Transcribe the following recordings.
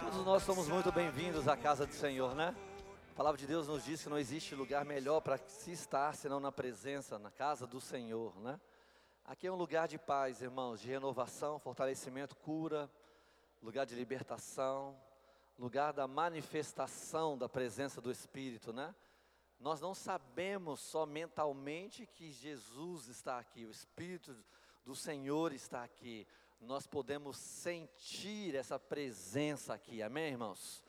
Todos nós somos muito bem-vindos à casa do Senhor, né? A palavra de Deus nos diz que não existe lugar melhor para se estar senão na presença, na casa do Senhor, né? Aqui é um lugar de paz, irmãos, de renovação, fortalecimento, cura, lugar de libertação, lugar da manifestação da presença do Espírito, né? Nós não sabemos só mentalmente que Jesus está aqui, o Espírito do Senhor está aqui. Nós podemos sentir essa presença aqui, amém, irmãos?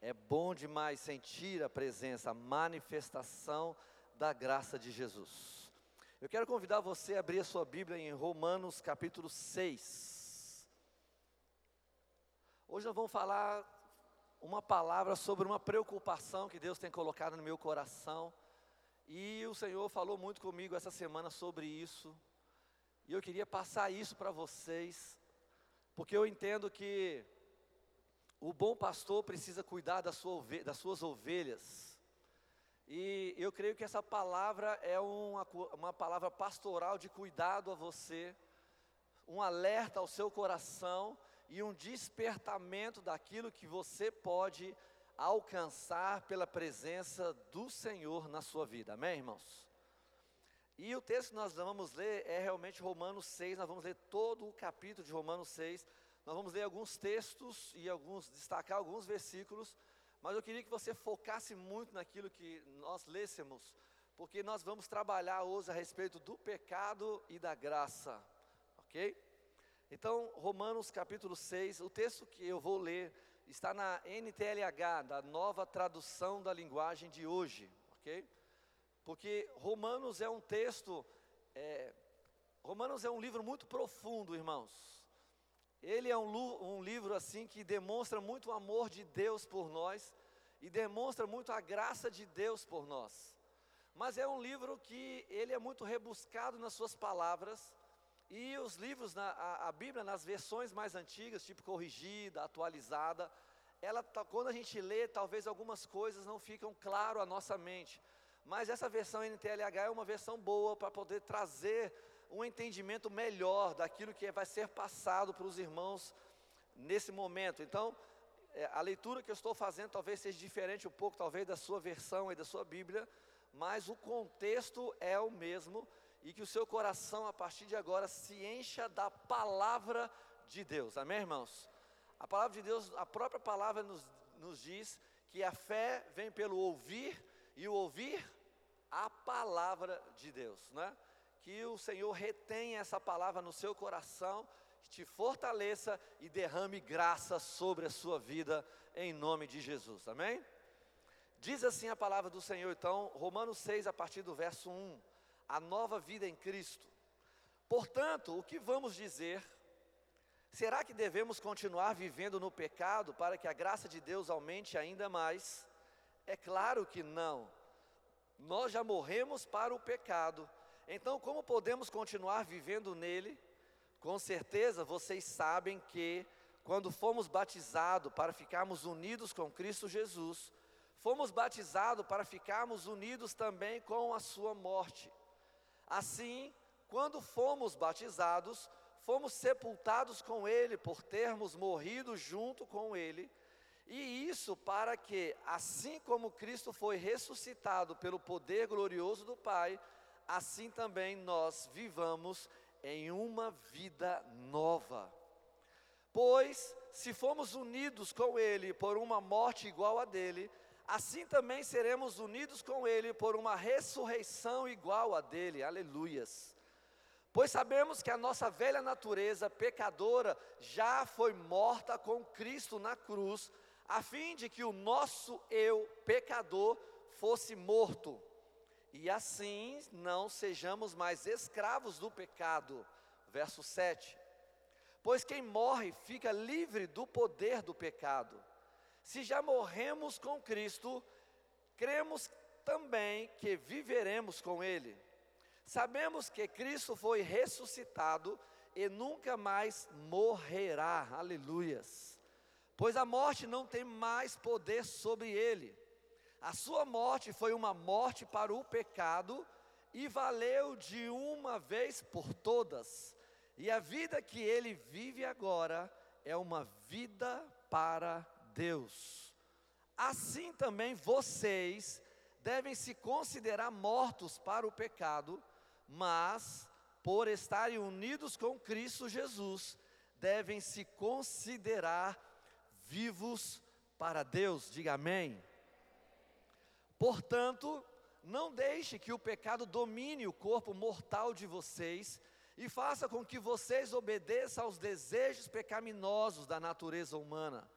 É bom demais sentir a presença, a manifestação da graça de Jesus. Eu quero convidar você a abrir a sua Bíblia em Romanos capítulo 6. Hoje nós vamos falar uma palavra sobre uma preocupação que Deus tem colocado no meu coração. E o Senhor falou muito comigo essa semana sobre isso. E eu queria passar isso para vocês, porque eu entendo que o bom pastor precisa cuidar das, sua das suas ovelhas. E eu creio que essa palavra é uma, uma palavra pastoral de cuidado a você, um alerta ao seu coração e um despertamento daquilo que você pode alcançar pela presença do Senhor na sua vida. Amém, irmãos? E o texto que nós vamos ler é realmente Romanos 6, nós vamos ler todo o capítulo de Romanos 6. Nós vamos ler alguns textos e alguns destacar alguns versículos, mas eu queria que você focasse muito naquilo que nós lêssemos, porque nós vamos trabalhar hoje a respeito do pecado e da graça. OK? Então, Romanos capítulo 6, o texto que eu vou ler está na NTLH, da nova tradução da linguagem de hoje, ok? Porque Romanos é um texto, é, Romanos é um livro muito profundo, irmãos. Ele é um, um livro assim que demonstra muito o amor de Deus por nós e demonstra muito a graça de Deus por nós. Mas é um livro que ele é muito rebuscado nas suas palavras e os livros, na, a, a, Bíblia, nas versões mais antigas, tipo corrigida, atualizada, ela, tá, quando a gente lê, talvez algumas coisas não ficam claro à nossa mente. Mas essa versão NTLH é uma versão boa para poder trazer um entendimento melhor daquilo que vai ser passado para os irmãos nesse momento. Então, é, a leitura que eu estou fazendo talvez seja diferente um pouco, talvez, da sua versão e da sua Bíblia, mas o contexto é o mesmo e que o seu coração, a partir de agora, se encha da palavra de Deus. Amém, irmãos? A palavra de Deus, a própria palavra nos, nos diz que a fé vem pelo ouvir e o ouvir a palavra de Deus, né? Que o Senhor retenha essa palavra no seu coração, te fortaleça e derrame graça sobre a sua vida, em nome de Jesus, amém? Diz assim a palavra do Senhor, então, Romanos 6, a partir do verso 1 a nova vida em Cristo. Portanto, o que vamos dizer? Será que devemos continuar vivendo no pecado para que a graça de Deus aumente ainda mais? É claro que não. Nós já morremos para o pecado. Então, como podemos continuar vivendo nele? Com certeza vocês sabem que, quando fomos batizados para ficarmos unidos com Cristo Jesus, fomos batizados para ficarmos unidos também com a Sua morte. Assim, quando fomos batizados, fomos sepultados com Ele por termos morrido junto com Ele, e isso para que, assim como Cristo foi ressuscitado pelo poder glorioso do Pai, assim também nós vivamos em uma vida nova. Pois, se fomos unidos com Ele por uma morte igual a dele, assim também seremos unidos com Ele por uma ressurreição igual a dele, aleluias. Pois sabemos que a nossa velha natureza pecadora já foi morta com Cristo na cruz, a fim de que o nosso eu pecador fosse morto, e assim não sejamos mais escravos do pecado. Verso 7. Pois quem morre fica livre do poder do pecado. Se já morremos com Cristo, cremos também que viveremos com Ele. Sabemos que Cristo foi ressuscitado e nunca mais morrerá. Aleluias. Pois a morte não tem mais poder sobre ele. A sua morte foi uma morte para o pecado e valeu de uma vez por todas. E a vida que ele vive agora é uma vida para Deus. Assim também vocês devem se considerar mortos para o pecado, mas, por estarem unidos com Cristo Jesus, devem se considerar vivos para Deus. Diga amém. Portanto, não deixe que o pecado domine o corpo mortal de vocês e faça com que vocês obedeçam aos desejos pecaminosos da natureza humana.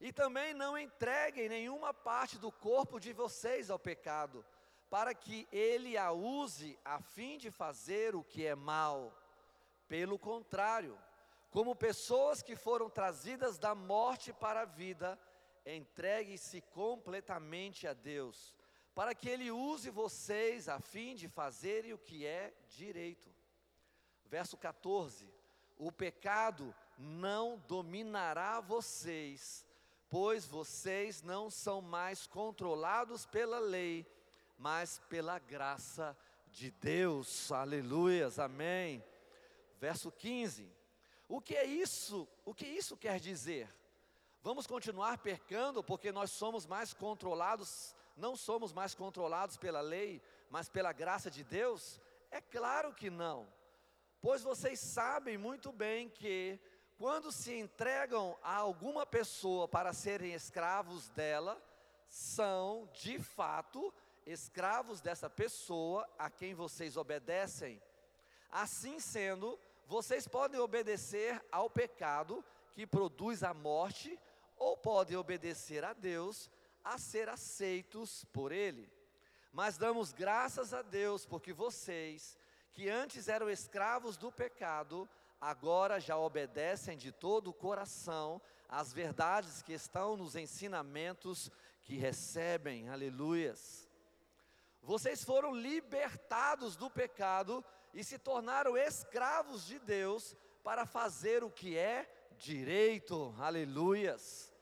E também não entreguem nenhuma parte do corpo de vocês ao pecado, para que ele a use a fim de fazer o que é mal. Pelo contrário, como pessoas que foram trazidas da morte para a vida, entregue-se completamente a Deus, para que Ele use vocês a fim de fazerem o que é direito. Verso 14: O pecado não dominará vocês, pois vocês não são mais controlados pela lei, mas pela graça de Deus. Aleluias, amém. Verso 15: O que é isso? O que isso quer dizer? Vamos continuar pecando porque nós somos mais controlados, não somos mais controlados pela lei, mas pela graça de Deus? É claro que não. Pois vocês sabem muito bem que, quando se entregam a alguma pessoa para serem escravos dela, são, de fato, escravos dessa pessoa a quem vocês obedecem. Assim sendo, vocês podem obedecer ao pecado que produz a morte, ou podem obedecer a Deus a ser aceitos por Ele. Mas damos graças a Deus porque vocês, que antes eram escravos do pecado, agora já obedecem de todo o coração às verdades que estão nos ensinamentos que recebem, aleluias. Vocês foram libertados do pecado e se tornaram escravos de Deus para fazer o que é direito, aleluias.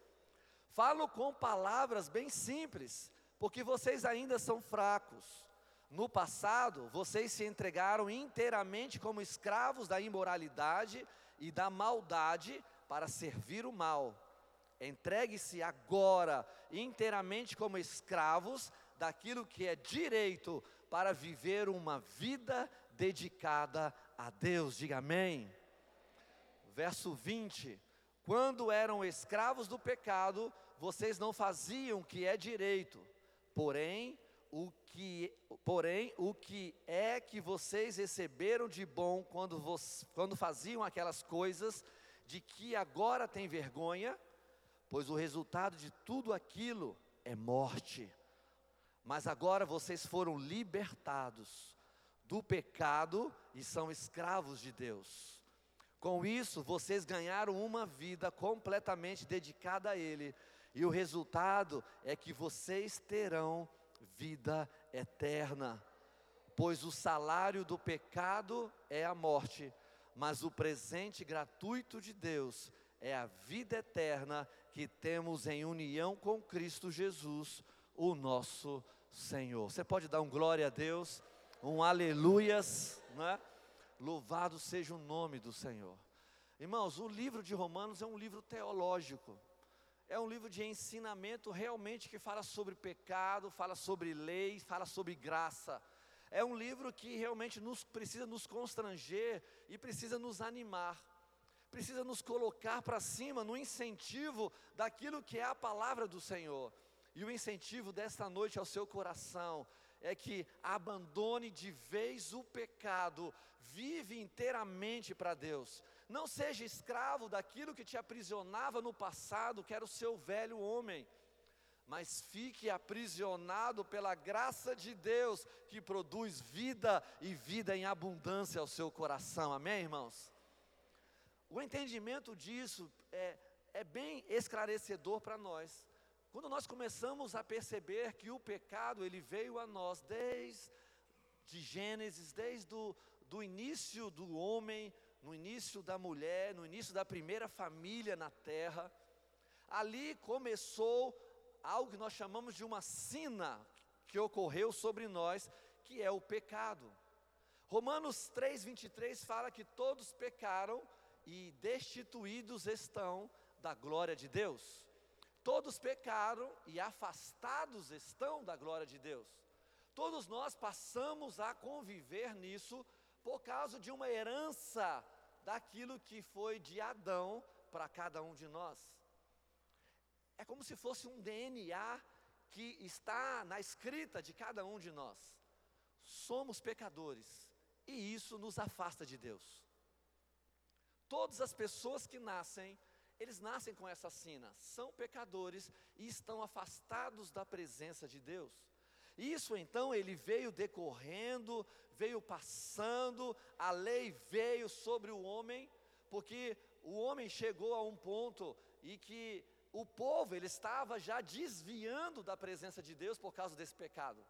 Falo com palavras bem simples, porque vocês ainda são fracos. No passado, vocês se entregaram inteiramente como escravos da imoralidade e da maldade para servir o mal. Entregue-se agora inteiramente como escravos daquilo que é direito para viver uma vida dedicada a Deus. Diga amém. Verso 20: Quando eram escravos do pecado, vocês não faziam o que é direito, porém o que, porém, o que é que vocês receberam de bom quando, vos, quando faziam aquelas coisas de que agora têm vergonha? Pois o resultado de tudo aquilo é morte. Mas agora vocês foram libertados do pecado e são escravos de Deus. Com isso, vocês ganharam uma vida completamente dedicada a Ele, e o resultado é que vocês terão vida eterna. Pois o salário do pecado é a morte, mas o presente gratuito de Deus é a vida eterna que temos em união com Cristo Jesus, o nosso Senhor. Você pode dar um glória a Deus, um aleluias, né? Louvado seja o nome do Senhor. Irmãos, o livro de Romanos é um livro teológico. É um livro de ensinamento realmente que fala sobre pecado, fala sobre lei, fala sobre graça. É um livro que realmente nos precisa nos constranger e precisa nos animar. Precisa nos colocar para cima no incentivo daquilo que é a palavra do Senhor. E o incentivo desta noite ao seu coração é que abandone de vez o pecado, vive inteiramente para Deus. Não seja escravo daquilo que te aprisionava no passado, que era o seu velho homem, mas fique aprisionado pela graça de Deus, que produz vida e vida em abundância ao seu coração. Amém, irmãos? O entendimento disso é, é bem esclarecedor para nós. Quando nós começamos a perceber que o pecado ele veio a nós desde de Gênesis, desde o do início do homem, no início da mulher, no início da primeira família na terra, ali começou algo que nós chamamos de uma sina que ocorreu sobre nós, que é o pecado. Romanos 3:23 fala que todos pecaram e destituídos estão da glória de Deus. Todos pecaram e afastados estão da glória de Deus. Todos nós passamos a conviver nisso por causa de uma herança daquilo que foi de Adão para cada um de nós. É como se fosse um DNA que está na escrita de cada um de nós. Somos pecadores e isso nos afasta de Deus. Todas as pessoas que nascem, eles nascem com essa sina, são pecadores e estão afastados da presença de Deus. Isso então ele veio decorrendo, veio passando, a lei veio sobre o homem, porque o homem chegou a um ponto e que o povo ele estava já desviando da presença de Deus por causa desse pecado.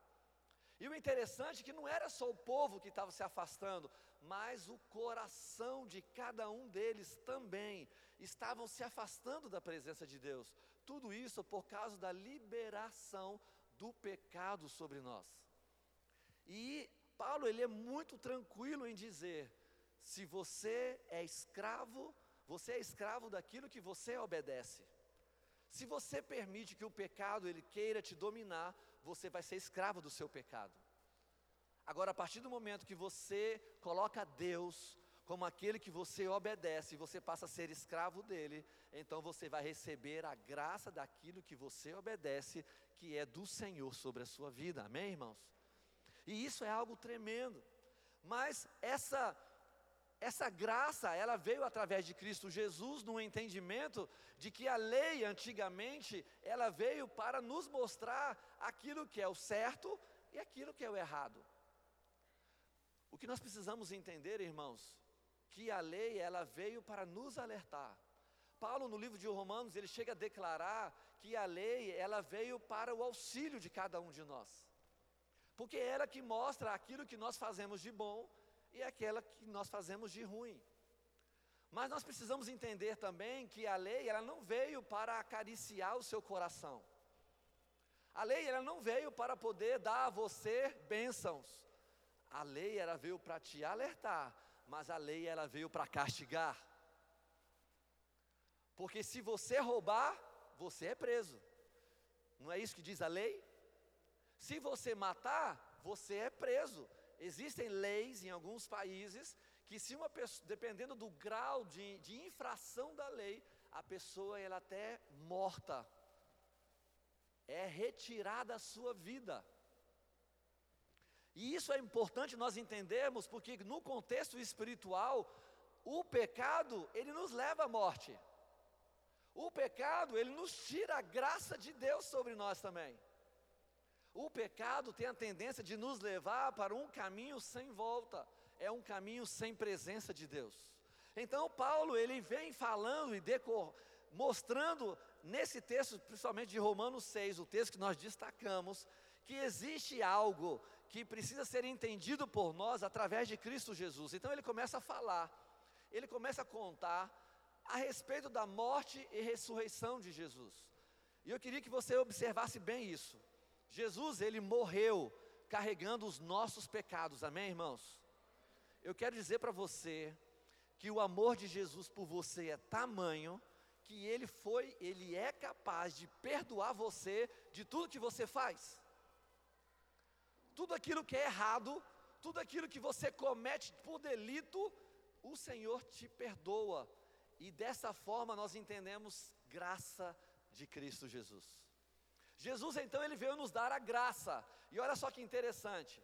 E o interessante é que não era só o povo que estava se afastando, mas o coração de cada um deles também estavam se afastando da presença de Deus. Tudo isso por causa da liberação do pecado sobre nós. E Paulo ele é muito tranquilo em dizer: se você é escravo, você é escravo daquilo que você obedece. Se você permite que o pecado ele queira te dominar, você vai ser escravo do seu pecado. Agora, a partir do momento que você coloca Deus como aquele que você obedece, e você passa a ser escravo dele, então você vai receber a graça daquilo que você obedece, que é do Senhor sobre a sua vida. Amém, irmãos? E isso é algo tremendo. Mas essa essa graça, ela veio através de Cristo Jesus no entendimento de que a lei antigamente, ela veio para nos mostrar aquilo que é o certo e aquilo que é o errado. O que nós precisamos entender, irmãos, que a lei ela veio para nos alertar. Paulo no livro de Romanos, ele chega a declarar que a lei ela veio para o auxílio de cada um de nós. Porque é ela que mostra aquilo que nós fazemos de bom e aquela que nós fazemos de ruim. Mas nós precisamos entender também que a lei ela não veio para acariciar o seu coração. A lei ela não veio para poder dar a você bênçãos. A lei ela veio para te alertar, mas a lei ela veio para castigar. Porque se você roubar, você é preso. Não é isso que diz a lei? Se você matar, você é preso. Existem leis em alguns países que se uma pessoa, dependendo do grau de, de infração da lei, a pessoa ela até morta. É retirada a sua vida. E isso é importante nós entendermos, porque no contexto espiritual, o pecado, ele nos leva à morte. O pecado, ele nos tira a graça de Deus sobre nós também. O pecado tem a tendência de nos levar para um caminho sem volta, é um caminho sem presença de Deus. Então, Paulo, ele vem falando e decor, mostrando nesse texto, principalmente de Romanos 6, o texto que nós destacamos, que existe algo que precisa ser entendido por nós através de Cristo Jesus. Então ele começa a falar, ele começa a contar a respeito da morte e ressurreição de Jesus. E eu queria que você observasse bem isso. Jesus, ele morreu carregando os nossos pecados, amém, irmãos? Eu quero dizer para você que o amor de Jesus por você é tamanho que ele foi, ele é capaz de perdoar você de tudo que você faz tudo aquilo que é errado, tudo aquilo que você comete por delito, o Senhor te perdoa. E dessa forma nós entendemos graça de Cristo Jesus. Jesus então ele veio nos dar a graça. E olha só que interessante.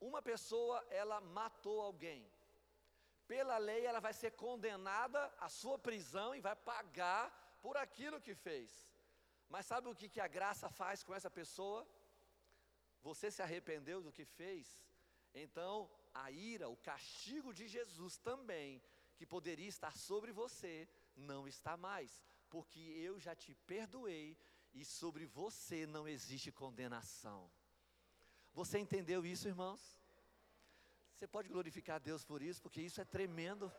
Uma pessoa ela matou alguém. Pela lei ela vai ser condenada à sua prisão e vai pagar por aquilo que fez. Mas sabe o que, que a graça faz com essa pessoa? você se arrependeu do que fez, então a ira, o castigo de Jesus também, que poderia estar sobre você, não está mais, porque eu já te perdoei e sobre você não existe condenação. Você entendeu isso, irmãos? Você pode glorificar a Deus por isso, porque isso é tremendo.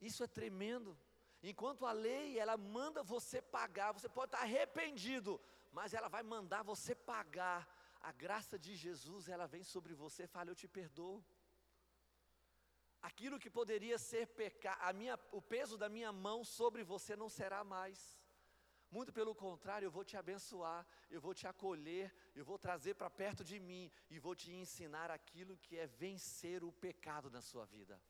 Isso é tremendo. Enquanto a lei, ela manda você pagar, você pode estar arrependido, mas ela vai mandar você pagar a graça de Jesus, ela vem sobre você e fala: Eu te perdoo. Aquilo que poderia ser pecado, o peso da minha mão sobre você não será mais. Muito pelo contrário, eu vou te abençoar, eu vou te acolher, eu vou trazer para perto de mim e vou te ensinar aquilo que é vencer o pecado na sua vida.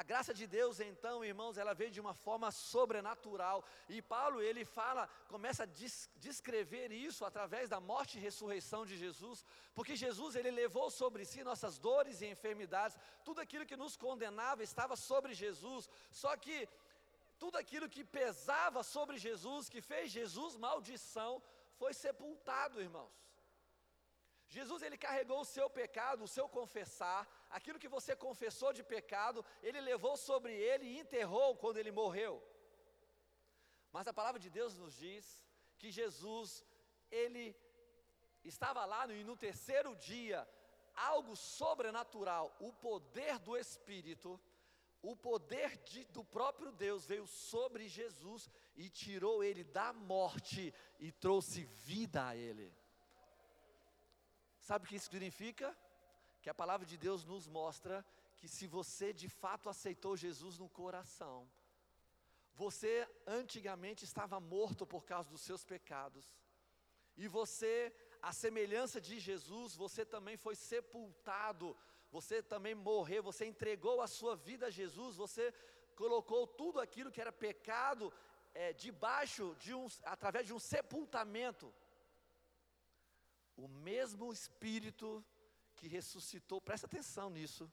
A graça de Deus, então, irmãos, ela veio de uma forma sobrenatural. E Paulo, ele fala, começa a descrever isso através da morte e ressurreição de Jesus, porque Jesus, ele levou sobre si nossas dores e enfermidades, tudo aquilo que nos condenava estava sobre Jesus. Só que tudo aquilo que pesava sobre Jesus, que fez Jesus maldição, foi sepultado, irmãos. Jesus ele carregou o seu pecado, o seu confessar, aquilo que você confessou de pecado, ele levou sobre ele e enterrou quando ele morreu. Mas a palavra de Deus nos diz que Jesus ele estava lá e no terceiro dia, algo sobrenatural, o poder do Espírito, o poder de, do próprio Deus veio sobre Jesus e tirou ele da morte e trouxe vida a ele. Sabe o que isso significa? Que a palavra de Deus nos mostra que se você de fato aceitou Jesus no coração, você antigamente estava morto por causa dos seus pecados, e você, a semelhança de Jesus, você também foi sepultado, você também morreu, você entregou a sua vida a Jesus, você colocou tudo aquilo que era pecado é, debaixo de um, através de um sepultamento. O mesmo Espírito que ressuscitou, presta atenção nisso,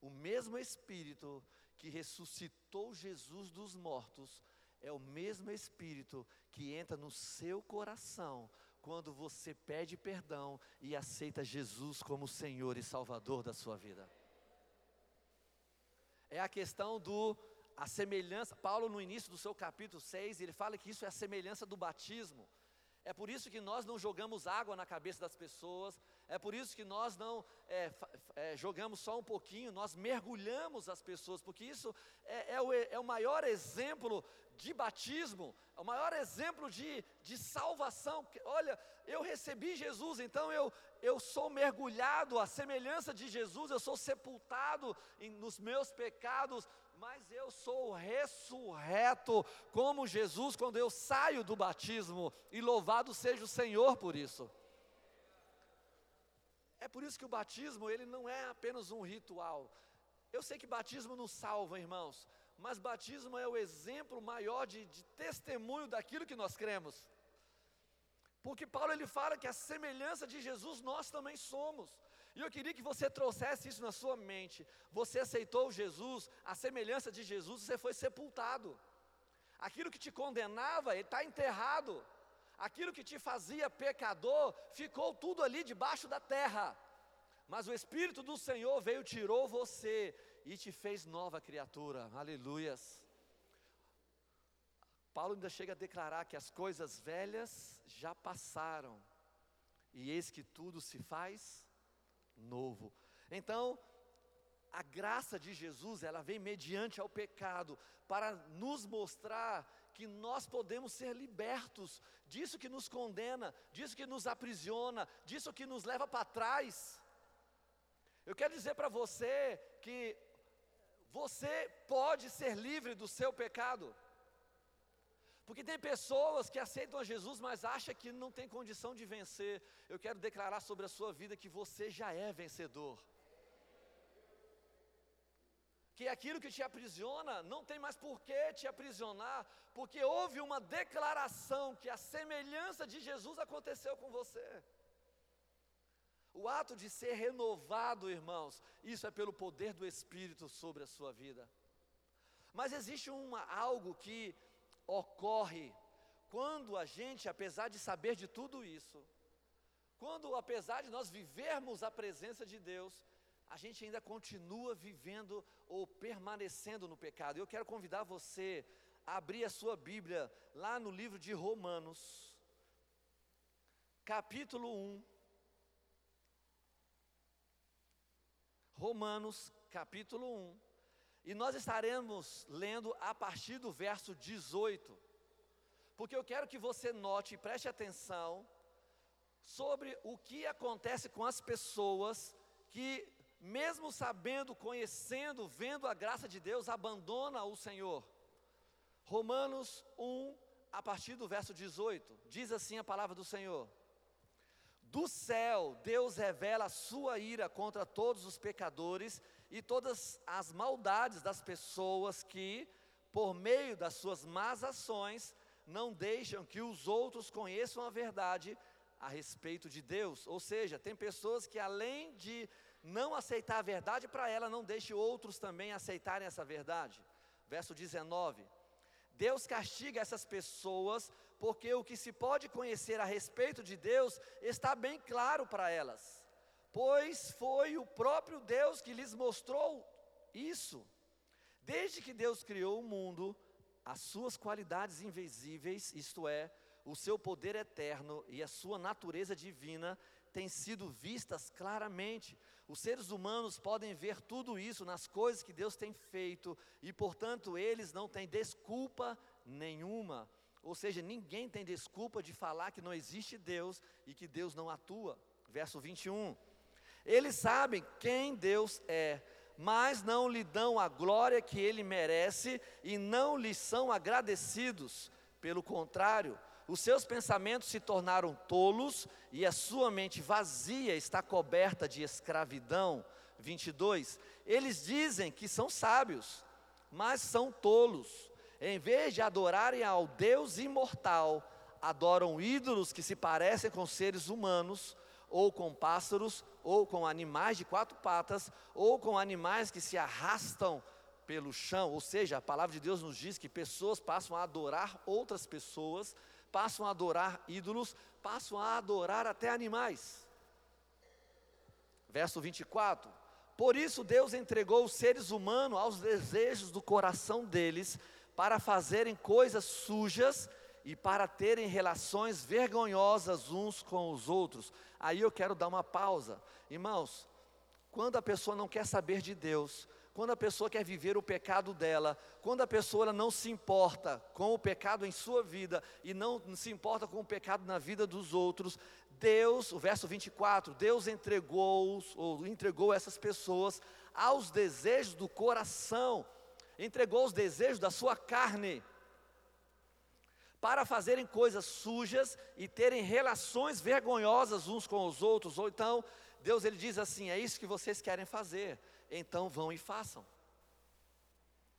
o mesmo Espírito que ressuscitou Jesus dos mortos, é o mesmo Espírito que entra no seu coração quando você pede perdão e aceita Jesus como Senhor e Salvador da sua vida. É a questão do a semelhança, Paulo no início do seu capítulo 6, ele fala que isso é a semelhança do batismo. É por isso que nós não jogamos água na cabeça das pessoas, é por isso que nós não é, é, jogamos só um pouquinho, nós mergulhamos as pessoas, porque isso é, é, o, é o maior exemplo de batismo, é o maior exemplo de, de salvação. Olha, eu recebi Jesus, então eu, eu sou mergulhado à semelhança de Jesus, eu sou sepultado em, nos meus pecados, mas eu sou ressurreto como Jesus quando eu saio do batismo, e louvado seja o Senhor por isso. É por isso que o batismo, ele não é apenas um ritual. Eu sei que batismo não salva, irmãos, mas batismo é o exemplo maior de, de testemunho daquilo que nós cremos. Porque Paulo ele fala que a semelhança de Jesus nós também somos. E eu queria que você trouxesse isso na sua mente. Você aceitou Jesus, a semelhança de Jesus, você foi sepultado. Aquilo que te condenava, ele está enterrado. Aquilo que te fazia pecador, ficou tudo ali debaixo da terra. Mas o Espírito do Senhor veio, tirou você e te fez nova criatura. Aleluias. Paulo ainda chega a declarar que as coisas velhas já passaram, e eis que tudo se faz novo. Então, a graça de Jesus, ela vem mediante ao pecado para nos mostrar que nós podemos ser libertos disso que nos condena, disso que nos aprisiona, disso que nos leva para trás. Eu quero dizer para você que você pode ser livre do seu pecado. Porque tem pessoas que aceitam a Jesus, mas acham que não tem condição de vencer. Eu quero declarar sobre a sua vida que você já é vencedor. Que aquilo que te aprisiona não tem mais por que te aprisionar, porque houve uma declaração que a semelhança de Jesus aconteceu com você. O ato de ser renovado, irmãos, isso é pelo poder do Espírito sobre a sua vida. Mas existe uma, algo que ocorre quando a gente, apesar de saber de tudo isso, quando apesar de nós vivermos a presença de Deus, a gente ainda continua vivendo ou permanecendo no pecado. Eu quero convidar você a abrir a sua Bíblia lá no livro de Romanos, capítulo 1. Romanos, capítulo 1. E nós estaremos lendo a partir do verso 18. Porque eu quero que você note e preste atenção sobre o que acontece com as pessoas que, mesmo sabendo, conhecendo, vendo a graça de Deus, abandona o Senhor. Romanos 1, a partir do verso 18, diz assim a palavra do Senhor: Do céu, Deus revela a sua ira contra todos os pecadores e todas as maldades das pessoas que, por meio das suas más ações, não deixam que os outros conheçam a verdade a respeito de Deus. Ou seja, tem pessoas que além de não aceitar a verdade para ela, não deixe outros também aceitarem essa verdade. Verso 19. Deus castiga essas pessoas porque o que se pode conhecer a respeito de Deus está bem claro para elas, pois foi o próprio Deus que lhes mostrou isso. Desde que Deus criou o mundo, as suas qualidades invisíveis, isto é, o seu poder eterno e a sua natureza divina têm sido vistas claramente. Os seres humanos podem ver tudo isso nas coisas que Deus tem feito e, portanto, eles não têm desculpa nenhuma. Ou seja, ninguém tem desculpa de falar que não existe Deus e que Deus não atua. Verso 21. Eles sabem quem Deus é, mas não lhe dão a glória que ele merece e não lhe são agradecidos. Pelo contrário, os seus pensamentos se tornaram tolos e a sua mente vazia está coberta de escravidão. 22. Eles dizem que são sábios, mas são tolos. Em vez de adorarem ao Deus imortal, adoram ídolos que se parecem com seres humanos, ou com pássaros, ou com animais de quatro patas, ou com animais que se arrastam pelo chão. Ou seja, a palavra de Deus nos diz que pessoas passam a adorar outras pessoas passam a adorar ídolos, passam a adorar até animais. Verso 24: Por isso Deus entregou os seres humanos aos desejos do coração deles, para fazerem coisas sujas e para terem relações vergonhosas uns com os outros. Aí eu quero dar uma pausa. Irmãos, quando a pessoa não quer saber de Deus, quando a pessoa quer viver o pecado dela, quando a pessoa não se importa com o pecado em sua vida e não se importa com o pecado na vida dos outros, Deus, o verso 24, Deus entregou ou entregou essas pessoas aos desejos do coração, entregou os desejos da sua carne para fazerem coisas sujas e terem relações vergonhosas uns com os outros, ou então Deus ele diz assim: é isso que vocês querem fazer então vão e façam.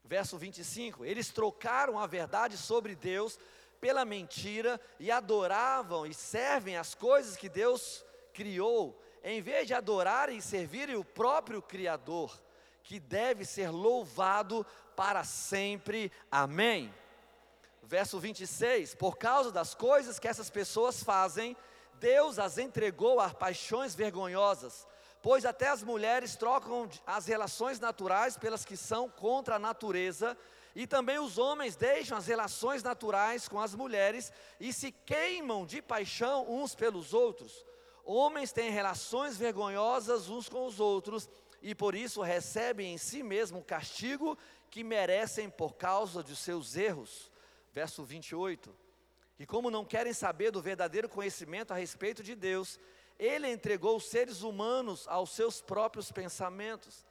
Verso 25: Eles trocaram a verdade sobre Deus pela mentira e adoravam e servem as coisas que Deus criou, em vez de adorarem e servirem o próprio Criador, que deve ser louvado para sempre. Amém. Verso 26: Por causa das coisas que essas pessoas fazem, Deus as entregou a paixões vergonhosas pois até as mulheres trocam as relações naturais pelas que são contra a natureza, e também os homens deixam as relações naturais com as mulheres e se queimam de paixão uns pelos outros. Homens têm relações vergonhosas uns com os outros e por isso recebem em si mesmo o castigo que merecem por causa de seus erros. Verso 28. E como não querem saber do verdadeiro conhecimento a respeito de Deus, ele entregou os seres humanos aos seus próprios pensamentos,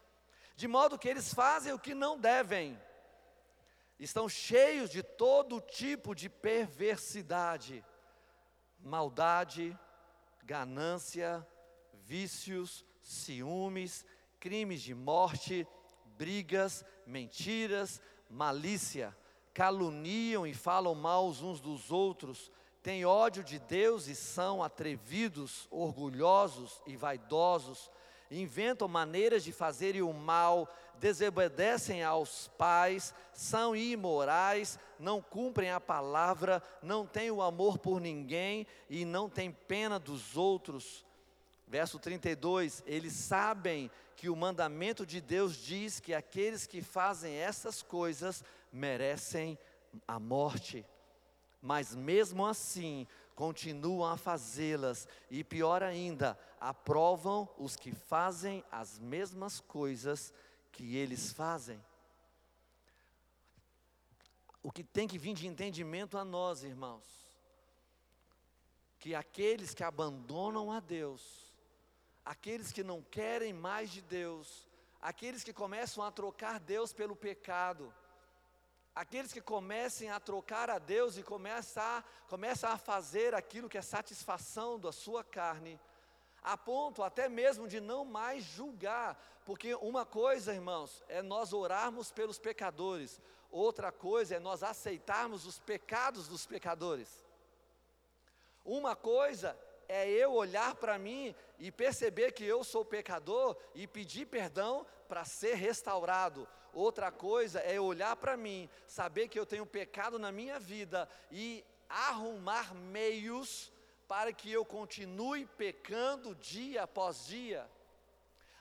de modo que eles fazem o que não devem, estão cheios de todo tipo de perversidade, maldade, ganância, vícios, ciúmes, crimes de morte, brigas, mentiras, malícia, caluniam e falam mal uns dos outros, têm ódio de Deus e são atrevidos, orgulhosos e vaidosos, inventam maneiras de fazerem o mal, desobedecem aos pais, são imorais, não cumprem a palavra, não têm o amor por ninguém e não têm pena dos outros. Verso 32: Eles sabem que o mandamento de Deus diz que aqueles que fazem essas coisas merecem a morte mas mesmo assim continuam a fazê-las, e pior ainda, aprovam os que fazem as mesmas coisas que eles fazem. O que tem que vir de entendimento a nós, irmãos, que aqueles que abandonam a Deus, aqueles que não querem mais de Deus, aqueles que começam a trocar Deus pelo pecado, aqueles que comecem a trocar a Deus e começam a, começam a fazer aquilo que é satisfação da sua carne, a ponto até mesmo de não mais julgar, porque uma coisa, irmãos, é nós orarmos pelos pecadores, outra coisa é nós aceitarmos os pecados dos pecadores. Uma coisa é eu olhar para mim e perceber que eu sou pecador e pedir perdão para ser restaurado. Outra coisa é olhar para mim, saber que eu tenho pecado na minha vida e arrumar meios para que eu continue pecando dia após dia.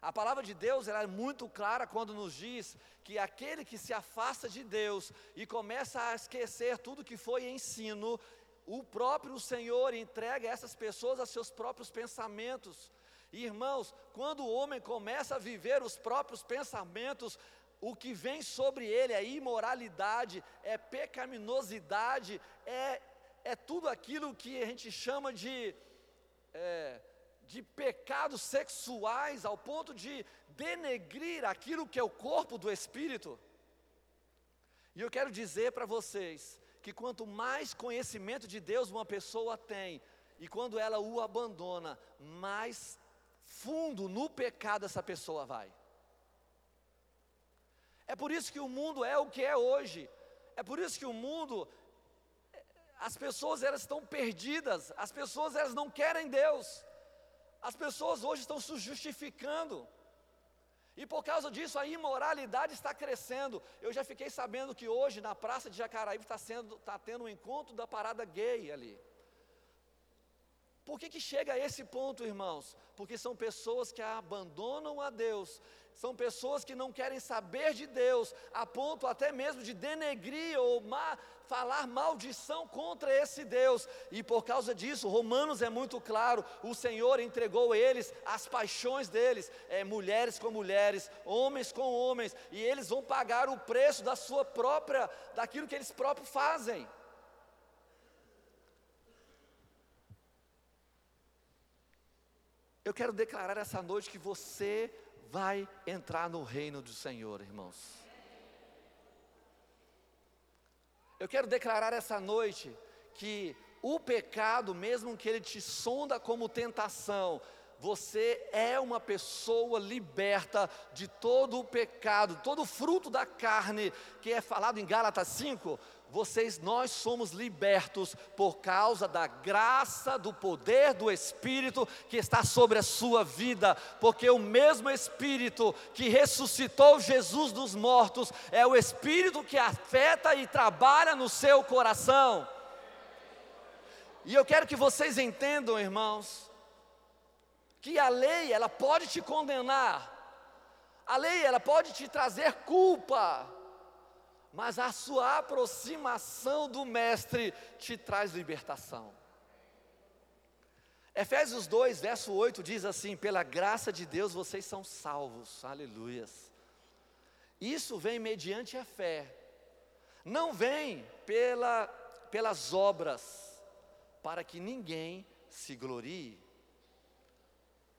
A palavra de Deus é muito clara quando nos diz que aquele que se afasta de Deus e começa a esquecer tudo que foi ensino, o próprio Senhor entrega essas pessoas a seus próprios pensamentos. Irmãos, quando o homem começa a viver os próprios pensamentos, o que vem sobre ele é imoralidade, é pecaminosidade, é, é tudo aquilo que a gente chama de, é, de pecados sexuais, ao ponto de denegrir aquilo que é o corpo do Espírito. E eu quero dizer para vocês que quanto mais conhecimento de Deus uma pessoa tem, e quando ela o abandona, mais fundo no pecado essa pessoa vai. É por isso que o mundo é o que é hoje. É por isso que o mundo as pessoas elas estão perdidas, as pessoas elas não querem Deus. As pessoas hoje estão se justificando. E por causa disso a imoralidade está crescendo. Eu já fiquei sabendo que hoje na praça de Jacaraíba está, sendo, está tendo um encontro da parada gay ali. Por que, que chega a esse ponto, irmãos? Porque são pessoas que abandonam a Deus, são pessoas que não querem saber de Deus, a ponto até mesmo de denegrir ou ma falar maldição contra esse Deus, e por causa disso, Romanos é muito claro: o Senhor entregou eles as paixões deles, é, mulheres com mulheres, homens com homens, e eles vão pagar o preço da sua própria, daquilo que eles próprios fazem. Eu quero declarar essa noite que você vai entrar no reino do Senhor, irmãos. Eu quero declarar essa noite que o pecado, mesmo que ele te sonda como tentação, você é uma pessoa liberta de todo o pecado, todo o fruto da carne, que é falado em Gálatas 5, vocês, nós somos libertos por causa da graça, do poder do Espírito que está sobre a sua vida, porque o mesmo Espírito que ressuscitou Jesus dos mortos é o Espírito que afeta e trabalha no seu coração. E eu quero que vocês entendam, irmãos, que a lei ela pode te condenar, a lei ela pode te trazer culpa, mas a sua aproximação do Mestre te traz libertação. Efésios 2, verso 8 diz assim: Pela graça de Deus vocês são salvos, aleluias. Isso vem mediante a fé, não vem pela, pelas obras, para que ninguém se glorie.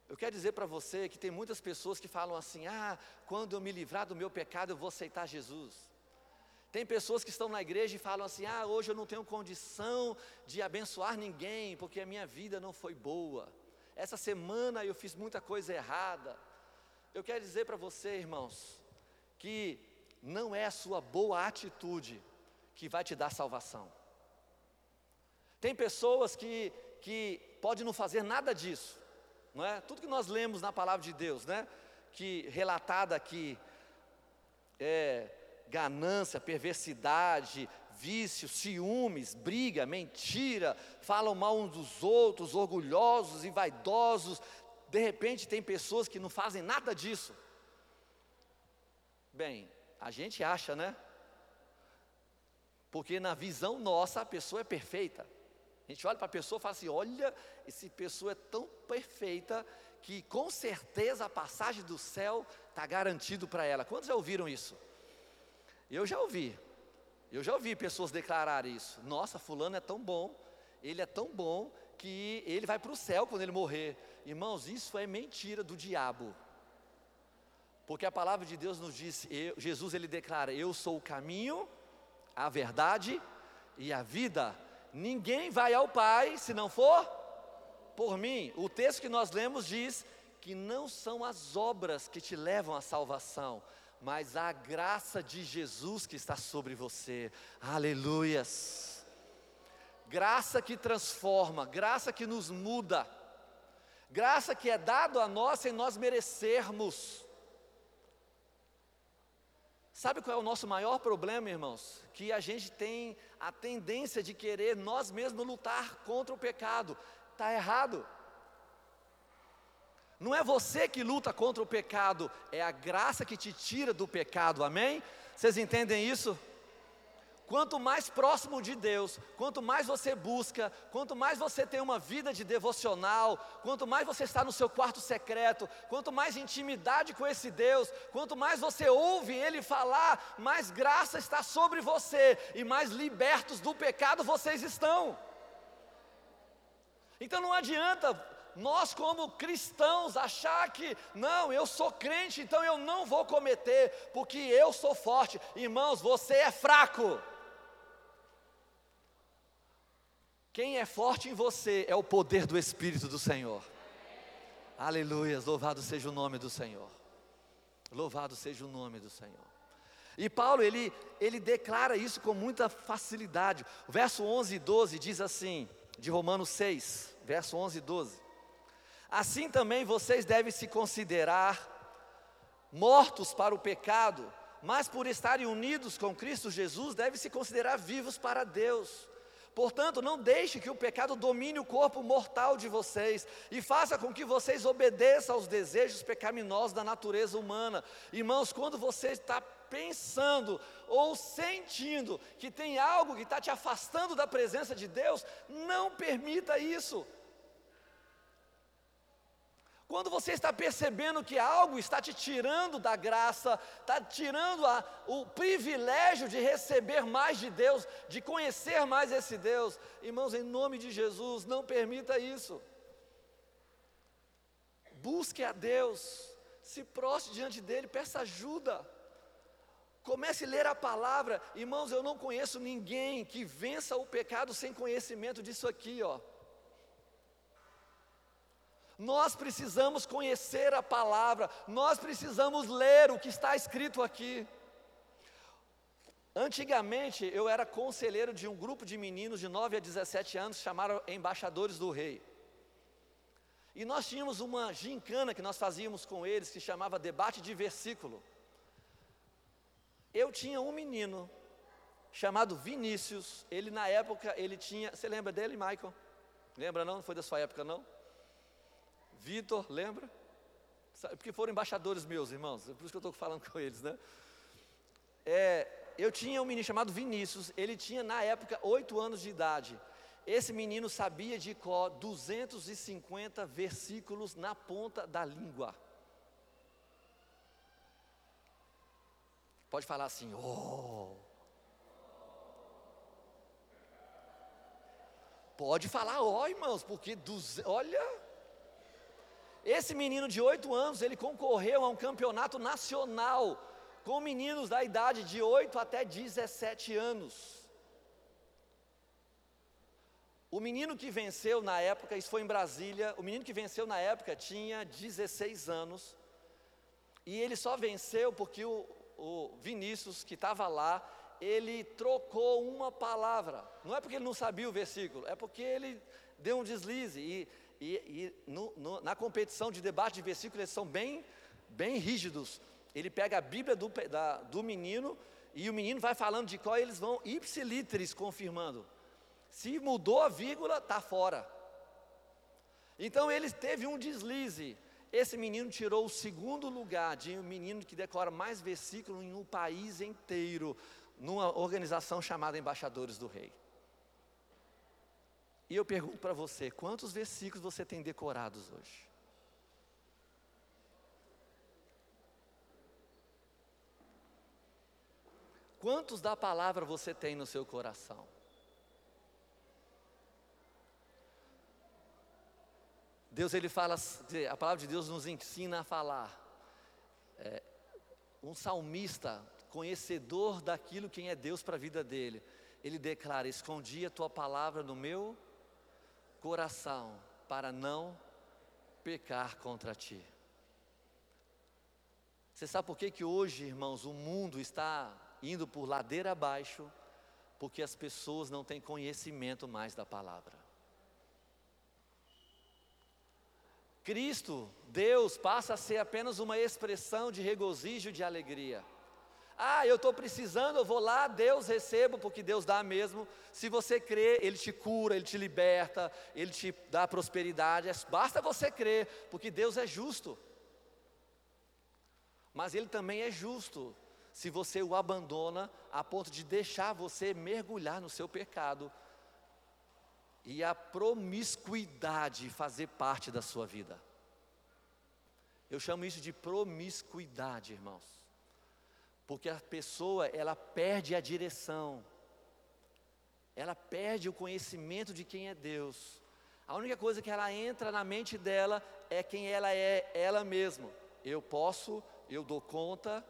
Eu quero dizer para você que tem muitas pessoas que falam assim: ah, quando eu me livrar do meu pecado, eu vou aceitar Jesus. Tem pessoas que estão na igreja e falam assim: ah, hoje eu não tenho condição de abençoar ninguém, porque a minha vida não foi boa. Essa semana eu fiz muita coisa errada. Eu quero dizer para você, irmãos, que não é a sua boa atitude que vai te dar salvação. Tem pessoas que, que podem não fazer nada disso, não é? Tudo que nós lemos na palavra de Deus, né? Que relatada aqui, é, ganância, perversidade, vícios, ciúmes, briga, mentira, falam mal uns dos outros, orgulhosos e vaidosos. De repente tem pessoas que não fazem nada disso. Bem, a gente acha, né? Porque na visão nossa a pessoa é perfeita. A gente olha para a pessoa e fala assim: olha, essa pessoa é tão perfeita que com certeza a passagem do céu está garantido para ela. Quantos já ouviram isso? Eu já ouvi, eu já ouvi pessoas declarar isso. Nossa, fulano é tão bom, ele é tão bom que ele vai para o céu quando ele morrer. Irmãos, isso é mentira do diabo. Porque a palavra de Deus nos diz, eu, Jesus ele declara: Eu sou o caminho, a verdade e a vida. Ninguém vai ao Pai se não for por mim. O texto que nós lemos diz que não são as obras que te levam à salvação, mas a graça de Jesus que está sobre você. Aleluias. Graça que transforma, graça que nos muda, graça que é dado a nós sem nós merecermos. Sabe qual é o nosso maior problema, irmãos? Que a gente tem a tendência de querer nós mesmos lutar contra o pecado. Está errado. Não é você que luta contra o pecado, é a graça que te tira do pecado, amém? Vocês entendem isso? Quanto mais próximo de Deus, quanto mais você busca, quanto mais você tem uma vida de devocional, quanto mais você está no seu quarto secreto, quanto mais intimidade com esse Deus, quanto mais você ouve Ele falar, mais graça está sobre você e mais libertos do pecado vocês estão. Então não adianta nós, como cristãos, achar que, não, eu sou crente, então eu não vou cometer, porque eu sou forte. Irmãos, você é fraco. Quem é forte em você é o poder do Espírito do Senhor. Aleluia, louvado seja o nome do Senhor. Louvado seja o nome do Senhor. E Paulo, ele, ele declara isso com muita facilidade. O verso 11 e 12 diz assim, de Romanos 6, verso 11 e 12. Assim também vocês devem se considerar mortos para o pecado, mas por estarem unidos com Cristo Jesus, devem se considerar vivos para Deus. Portanto, não deixe que o pecado domine o corpo mortal de vocês e faça com que vocês obedeçam aos desejos pecaminosos da natureza humana. Irmãos, quando você está pensando ou sentindo que tem algo que está te afastando da presença de Deus, não permita isso. Quando você está percebendo que algo está te tirando da graça, está tirando a, o privilégio de receber mais de Deus, de conhecer mais esse Deus, irmãos, em nome de Jesus, não permita isso. Busque a Deus, se prostre diante dEle, peça ajuda. Comece a ler a palavra, irmãos. Eu não conheço ninguém que vença o pecado sem conhecimento disso aqui, ó. Nós precisamos conhecer a palavra, nós precisamos ler o que está escrito aqui. Antigamente eu era conselheiro de um grupo de meninos de 9 a 17 anos, chamaram Embaixadores do Rei. E nós tínhamos uma gincana que nós fazíamos com eles, que chamava Debate de Versículo. Eu tinha um menino chamado Vinícius, ele na época, ele tinha, você lembra dele, Michael? Lembra não? Não foi da sua época não? Vitor, lembra? Porque foram embaixadores meus, irmãos, é por isso que eu estou falando com eles, né? É, eu tinha um menino chamado Vinícius, ele tinha na época oito anos de idade. Esse menino sabia de có 250 versículos na ponta da língua. Pode falar assim, oh. Pode falar, ó, oh, irmãos, porque olha, esse menino de 8 anos, ele concorreu a um campeonato nacional com meninos da idade de 8 até 17 anos. O menino que venceu na época, isso foi em Brasília, o menino que venceu na época tinha 16 anos, e ele só venceu porque o, o Vinícius, que estava lá, ele trocou uma palavra. Não é porque ele não sabia o versículo, é porque ele deu um deslize. E e, e no, no, na competição de debate de versículos eles são bem, bem rígidos. Ele pega a Bíblia do, da, do menino e o menino vai falando de qual eles vão ipsiliteres confirmando. Se mudou a vírgula, está fora. Então ele teve um deslize. Esse menino tirou o segundo lugar de um menino que decora mais versículos em um país inteiro, numa organização chamada Embaixadores do Rei. E eu pergunto para você: quantos versículos você tem decorados hoje? Quantos da palavra você tem no seu coração? Deus ele fala, a palavra de Deus nos ensina a falar. É, um salmista, conhecedor daquilo quem é Deus para a vida dele, ele declara: Escondi a tua palavra no meu coração, para não pecar contra ti. Você sabe por que, que hoje, irmãos, o mundo está indo por ladeira abaixo? Porque as pessoas não têm conhecimento mais da palavra. Cristo, Deus, passa a ser apenas uma expressão de regozijo, de alegria. Ah, eu estou precisando, eu vou lá, Deus recebo, porque Deus dá mesmo. Se você crê, Ele te cura, Ele te liberta, Ele te dá prosperidade. É, basta você crer, porque Deus é justo. Mas Ele também é justo se você o abandona a ponto de deixar você mergulhar no seu pecado e a promiscuidade fazer parte da sua vida. Eu chamo isso de promiscuidade, irmãos. Porque a pessoa, ela perde a direção. Ela perde o conhecimento de quem é Deus. A única coisa que ela entra na mente dela é quem ela é, ela mesma. Eu posso, eu dou conta,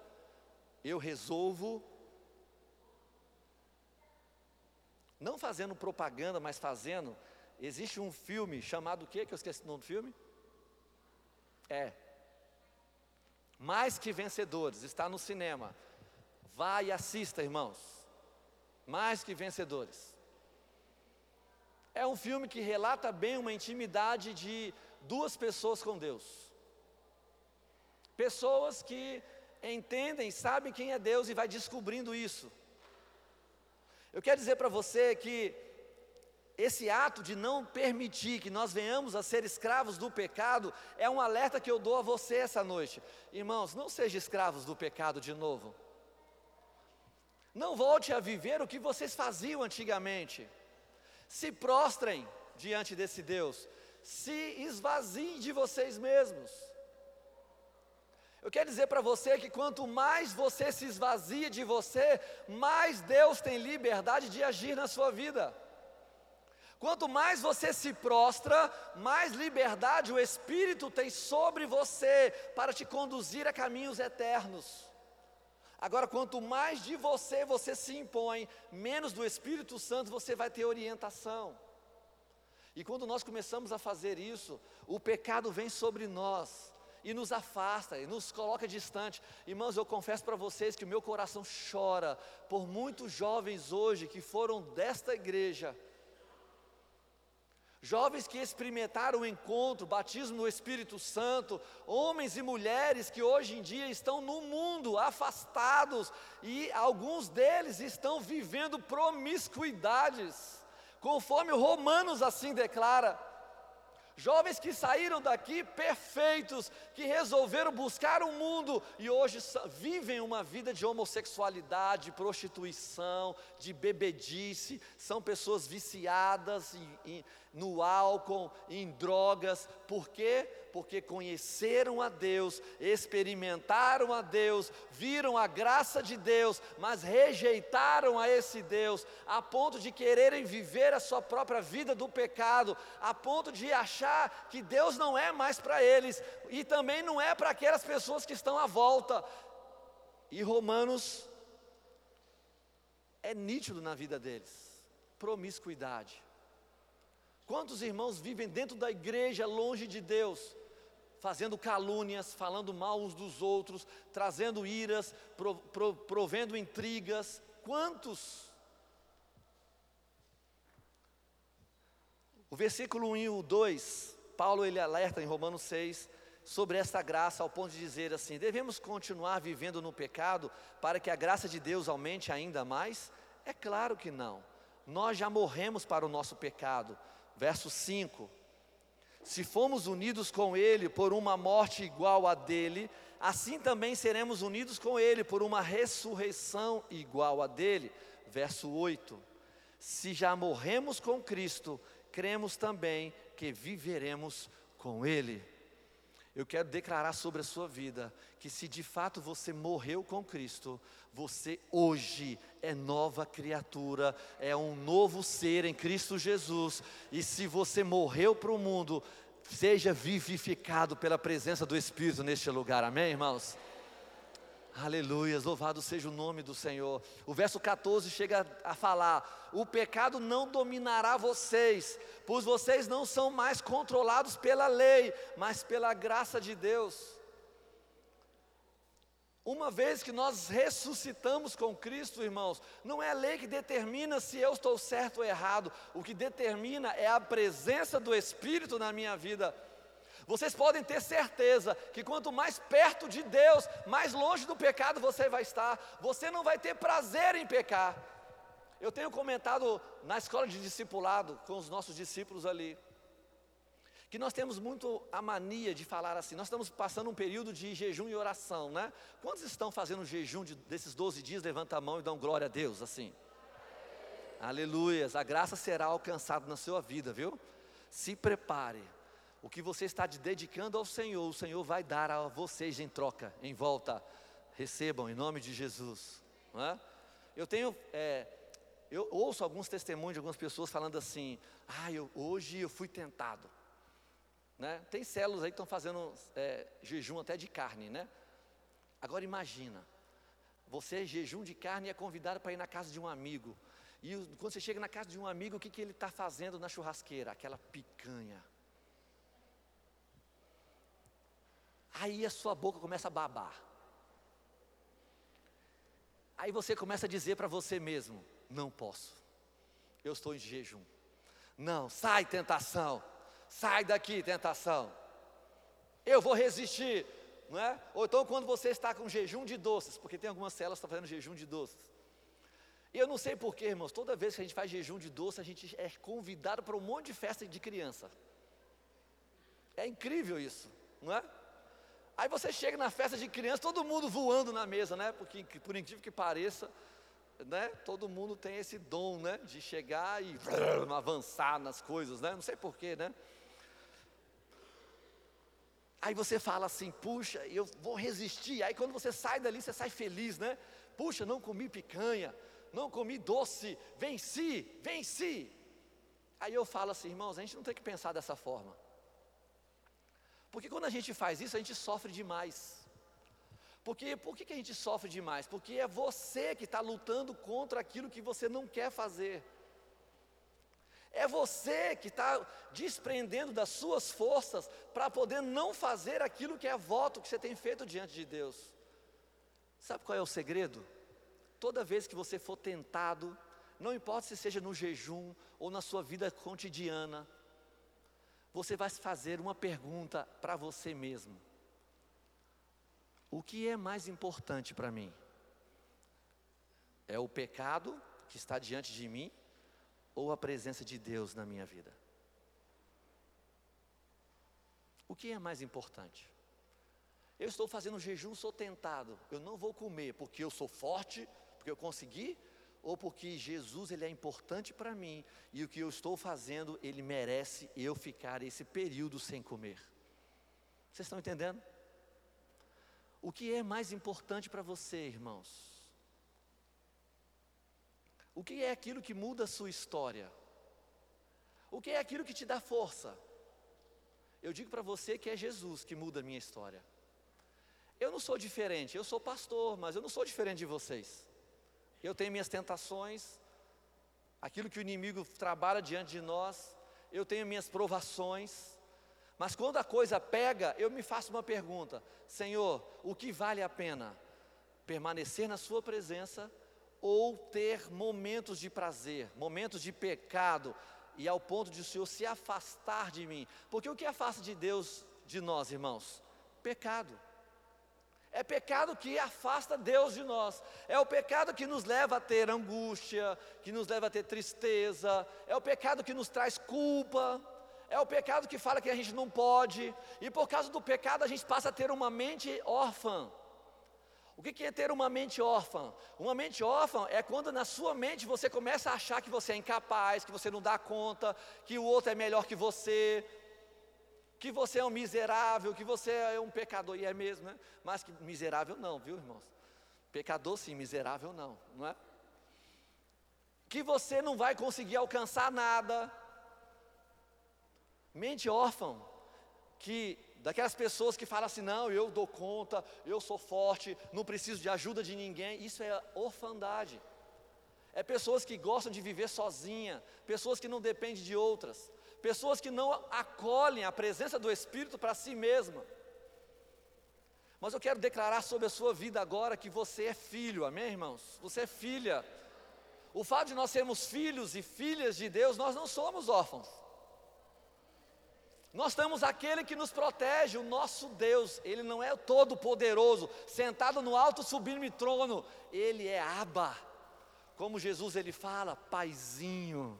eu resolvo. Não fazendo propaganda, mas fazendo. Existe um filme chamado o quê? Que eu esqueci o nome do filme? É. Mais que Vencedores, está no cinema. Vá e assista, irmãos. Mais que vencedores. É um filme que relata bem uma intimidade de duas pessoas com Deus. Pessoas que entendem, sabem quem é Deus e vai descobrindo isso. Eu quero dizer para você que esse ato de não permitir que nós venhamos a ser escravos do pecado é um alerta que eu dou a você essa noite. Irmãos, não sejam escravos do pecado de novo. Não volte a viver o que vocês faziam antigamente. Se prostrem diante desse Deus. Se esvaziem de vocês mesmos. Eu quero dizer para você que quanto mais você se esvazia de você, mais Deus tem liberdade de agir na sua vida. Quanto mais você se prostra, mais liberdade o Espírito tem sobre você para te conduzir a caminhos eternos. Agora, quanto mais de você você se impõe, menos do Espírito Santo você vai ter orientação. E quando nós começamos a fazer isso, o pecado vem sobre nós e nos afasta, e nos coloca distante. Irmãos, eu confesso para vocês que o meu coração chora por muitos jovens hoje que foram desta igreja Jovens que experimentaram o encontro, o batismo no Espírito Santo, homens e mulheres que hoje em dia estão no mundo afastados e alguns deles estão vivendo promiscuidades, conforme Romanos assim declara. Jovens que saíram daqui perfeitos, que resolveram buscar o mundo e hoje vivem uma vida de homossexualidade, de prostituição, de bebedice, são pessoas viciadas em, em, no álcool, em drogas, por quê? Porque conheceram a Deus, experimentaram a Deus, viram a graça de Deus, mas rejeitaram a esse Deus, a ponto de quererem viver a sua própria vida do pecado, a ponto de achar que Deus não é mais para eles, e também não é para aquelas pessoas que estão à volta. E Romanos é nítido na vida deles promiscuidade. Quantos irmãos vivem dentro da igreja, longe de Deus, fazendo calúnias, falando mal uns dos outros, trazendo iras, pro, pro, provendo intrigas? Quantos? O versículo 1 e o 2, Paulo ele alerta em Romanos 6 sobre essa graça ao ponto de dizer assim: devemos continuar vivendo no pecado para que a graça de Deus aumente ainda mais? É claro que não. Nós já morremos para o nosso pecado verso 5: Se fomos unidos com Ele por uma morte igual a dele, assim também seremos unidos com Ele por uma ressurreição igual a dele. Verso 8: Se já morremos com Cristo, cremos também que viveremos com Ele. Eu quero declarar sobre a sua vida que se de fato você morreu com Cristo, você hoje é nova criatura, é um novo ser em Cristo Jesus. E se você morreu para o mundo, seja vivificado pela presença do Espírito neste lugar, amém, irmãos? Aleluia, louvado seja o nome do Senhor. O verso 14 chega a falar: O pecado não dominará vocês, pois vocês não são mais controlados pela lei, mas pela graça de Deus. Uma vez que nós ressuscitamos com Cristo, irmãos, não é a lei que determina se eu estou certo ou errado, o que determina é a presença do Espírito na minha vida. Vocês podem ter certeza que quanto mais perto de Deus, mais longe do pecado você vai estar. Você não vai ter prazer em pecar. Eu tenho comentado na escola de discipulado com os nossos discípulos ali que nós temos muito a mania de falar assim, nós estamos passando um período de jejum e oração, né? Quantos estão fazendo jejum de, desses 12 dias? Levanta a mão e dão glória a Deus, assim. Aleluias, a graça será alcançada na sua vida, viu? Se prepare. O que você está dedicando ao Senhor, o Senhor vai dar a vocês em troca, em volta. Recebam em nome de Jesus. É? Eu tenho, é, eu ouço alguns testemunhos de algumas pessoas falando assim: ah, eu, hoje eu fui tentado. Né? Tem células aí que estão fazendo é, jejum até de carne, né? Agora imagina, você jejum de carne e é convidado para ir na casa de um amigo. E quando você chega na casa de um amigo, o que, que ele está fazendo na churrasqueira? Aquela picanha. Aí a sua boca começa a babar. Aí você começa a dizer para você mesmo: não posso, eu estou em jejum. Não, sai tentação. Sai daqui, tentação. Eu vou resistir, não é? Ou então quando você está com jejum de doces, porque tem algumas células que estão fazendo jejum de doces. E eu não sei porquê, irmãos, toda vez que a gente faz jejum de doce, a gente é convidado para um monte de festa de criança. É incrível isso, não é? Aí você chega na festa de criança, todo mundo voando na mesa, né? Porque por incrível que pareça, né? Todo mundo tem esse dom, né? De chegar e avançar nas coisas, né? Não sei porquê, né? Aí você fala assim, puxa, eu vou resistir. Aí quando você sai dali, você sai feliz, né? Puxa, não comi picanha, não comi doce, venci, venci. Aí eu falo assim, irmãos, a gente não tem que pensar dessa forma. Porque quando a gente faz isso, a gente sofre demais. Porque por que, que a gente sofre demais? Porque é você que está lutando contra aquilo que você não quer fazer. É você que está desprendendo das suas forças para poder não fazer aquilo que é voto que você tem feito diante de Deus. Sabe qual é o segredo? Toda vez que você for tentado, não importa se seja no jejum ou na sua vida cotidiana, você vai fazer uma pergunta para você mesmo: O que é mais importante para mim? É o pecado que está diante de mim ou a presença de Deus na minha vida? O que é mais importante? Eu estou fazendo jejum, sou tentado, eu não vou comer porque eu sou forte, porque eu consegui, ou porque Jesus ele é importante para mim e o que eu estou fazendo ele merece eu ficar esse período sem comer. Vocês estão entendendo? O que é mais importante para você, irmãos? O que é aquilo que muda a sua história? O que é aquilo que te dá força? Eu digo para você que é Jesus que muda a minha história. Eu não sou diferente, eu sou pastor, mas eu não sou diferente de vocês. Eu tenho minhas tentações, aquilo que o inimigo trabalha diante de nós, eu tenho minhas provações, mas quando a coisa pega, eu me faço uma pergunta: Senhor, o que vale a pena? Permanecer na Sua presença ou ter momentos de prazer, momentos de pecado, e ao ponto de o Senhor se afastar de mim. Porque o que afasta de Deus de nós, irmãos? Pecado. É pecado que afasta Deus de nós. É o pecado que nos leva a ter angústia, que nos leva a ter tristeza. É o pecado que nos traz culpa. É o pecado que fala que a gente não pode. E por causa do pecado a gente passa a ter uma mente órfã. O que é ter uma mente órfã? Uma mente órfã é quando na sua mente você começa a achar que você é incapaz, que você não dá conta, que o outro é melhor que você, que você é um miserável, que você é um pecador, e é mesmo, né? Mas que miserável não, viu, irmãos? Pecador sim, miserável não, não é? Que você não vai conseguir alcançar nada. Mente órfã que daquelas pessoas que falam assim: não, eu dou conta, eu sou forte, não preciso de ajuda de ninguém. Isso é orfandade. É pessoas que gostam de viver sozinha, pessoas que não dependem de outras, pessoas que não acolhem a presença do Espírito para si mesma. Mas eu quero declarar sobre a sua vida agora que você é filho, amém, irmãos? Você é filha. O fato de nós sermos filhos e filhas de Deus, nós não somos órfãos. Nós temos aquele que nos protege, o nosso Deus. Ele não é todo poderoso, sentado no alto sublime trono. Ele é Abba. Como Jesus ele fala, paizinho.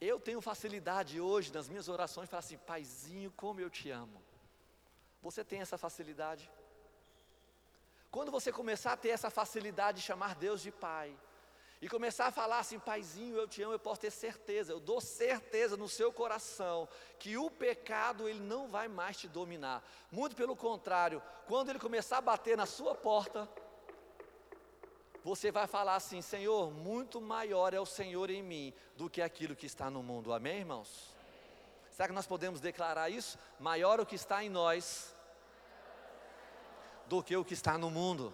Eu tenho facilidade hoje nas minhas orações falar assim, paizinho, como eu te amo. Você tem essa facilidade? Quando você começar a ter essa facilidade de chamar Deus de Pai, e começar a falar assim, paizinho, eu te amo, eu posso ter certeza, eu dou certeza no seu coração que o pecado ele não vai mais te dominar. Muito pelo contrário, quando ele começar a bater na sua porta, você vai falar assim: Senhor, muito maior é o Senhor em mim do que aquilo que está no mundo. Amém, irmãos? Será que nós podemos declarar isso? Maior o que está em nós do que o que está no mundo.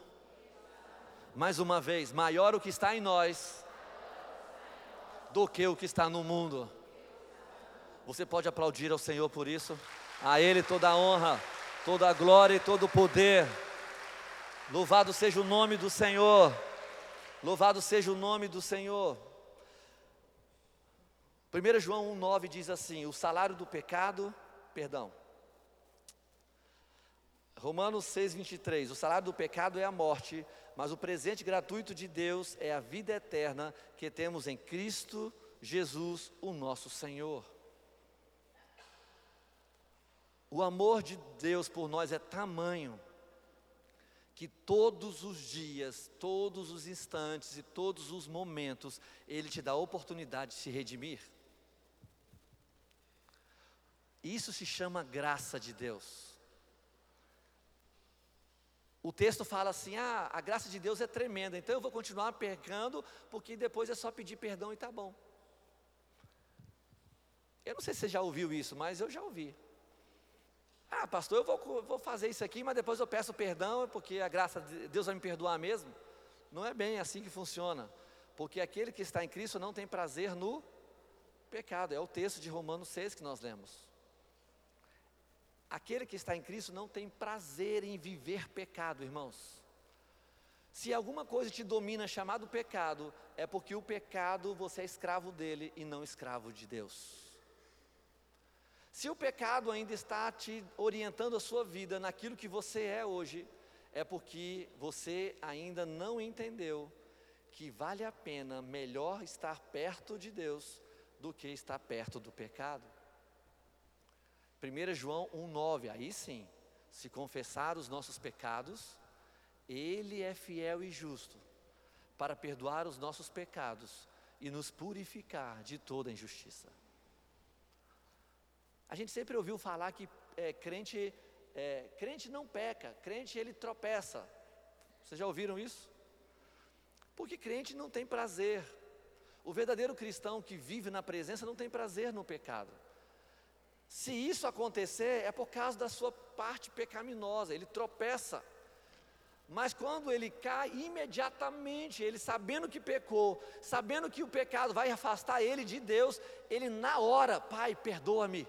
Mais uma vez, maior o que está em nós do que o que está no mundo. Você pode aplaudir ao Senhor por isso? A Ele toda a honra, toda a glória e todo o poder. Louvado seja o nome do Senhor. Louvado seja o nome do Senhor. 1 João 1,9 diz assim: o salário do pecado, perdão. Romanos 6,23: o salário do pecado é a morte, mas o presente gratuito de Deus é a vida eterna que temos em Cristo Jesus, o nosso Senhor. O amor de Deus por nós é tamanho que todos os dias, todos os instantes e todos os momentos, Ele te dá a oportunidade de se redimir. Isso se chama graça de Deus. O texto fala assim: ah, a graça de Deus é tremenda, então eu vou continuar pecando, porque depois é só pedir perdão e tá bom. Eu não sei se você já ouviu isso, mas eu já ouvi. Ah, pastor, eu vou, vou fazer isso aqui, mas depois eu peço perdão, porque a graça de Deus vai me perdoar mesmo. Não é bem assim que funciona, porque aquele que está em Cristo não tem prazer no pecado, é o texto de Romanos 6 que nós lemos. Aquele que está em Cristo não tem prazer em viver pecado, irmãos. Se alguma coisa te domina chamado pecado, é porque o pecado você é escravo dele e não escravo de Deus. Se o pecado ainda está te orientando a sua vida naquilo que você é hoje, é porque você ainda não entendeu que vale a pena melhor estar perto de Deus do que estar perto do pecado. 1 João 1,9, aí sim, se confessar os nossos pecados, Ele é fiel e justo para perdoar os nossos pecados e nos purificar de toda injustiça. A gente sempre ouviu falar que é, crente, é, crente não peca, crente ele tropeça. Vocês já ouviram isso? Porque crente não tem prazer. O verdadeiro cristão que vive na presença não tem prazer no pecado. Se isso acontecer, é por causa da sua parte pecaminosa, ele tropeça. Mas quando ele cai, imediatamente, ele sabendo que pecou, sabendo que o pecado vai afastar ele de Deus, ele na hora, Pai, perdoa-me.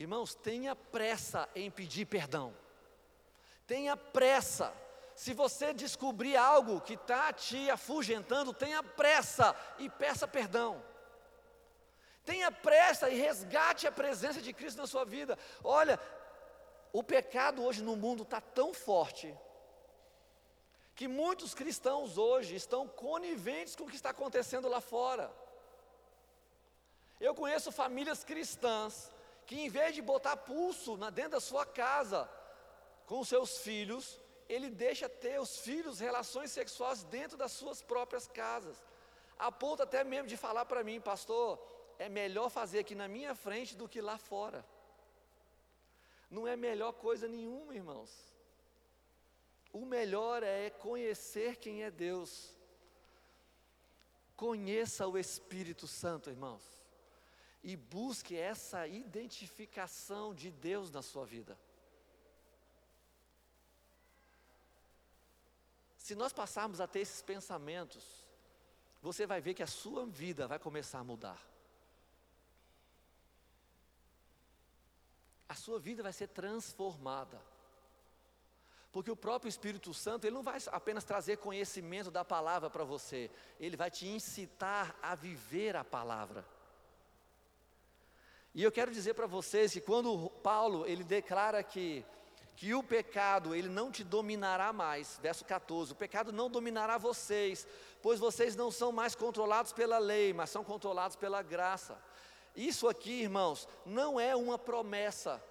Irmãos, tenha pressa em pedir perdão. Tenha pressa. Se você descobrir algo que está te afugentando, tenha pressa e peça perdão. Tenha pressa e resgate a presença de Cristo na sua vida. Olha, o pecado hoje no mundo está tão forte que muitos cristãos hoje estão coniventes com o que está acontecendo lá fora. Eu conheço famílias cristãs que, em vez de botar pulso na, dentro da sua casa com seus filhos, ele deixa ter os filhos relações sexuais dentro das suas próprias casas. A ponto até mesmo de falar para mim, pastor, é melhor fazer aqui na minha frente do que lá fora. Não é melhor coisa nenhuma, irmãos. O melhor é conhecer quem é Deus. Conheça o Espírito Santo, irmãos. E busque essa identificação de Deus na sua vida. Se nós passarmos a ter esses pensamentos, você vai ver que a sua vida vai começar a mudar. A sua vida vai ser transformada. Porque o próprio Espírito Santo, ele não vai apenas trazer conhecimento da palavra para você, ele vai te incitar a viver a palavra. E eu quero dizer para vocês que quando Paulo, ele declara que que o pecado ele não te dominará mais, verso 14, o pecado não dominará vocês, pois vocês não são mais controlados pela lei, mas são controlados pela graça. Isso aqui, irmãos, não é uma promessa.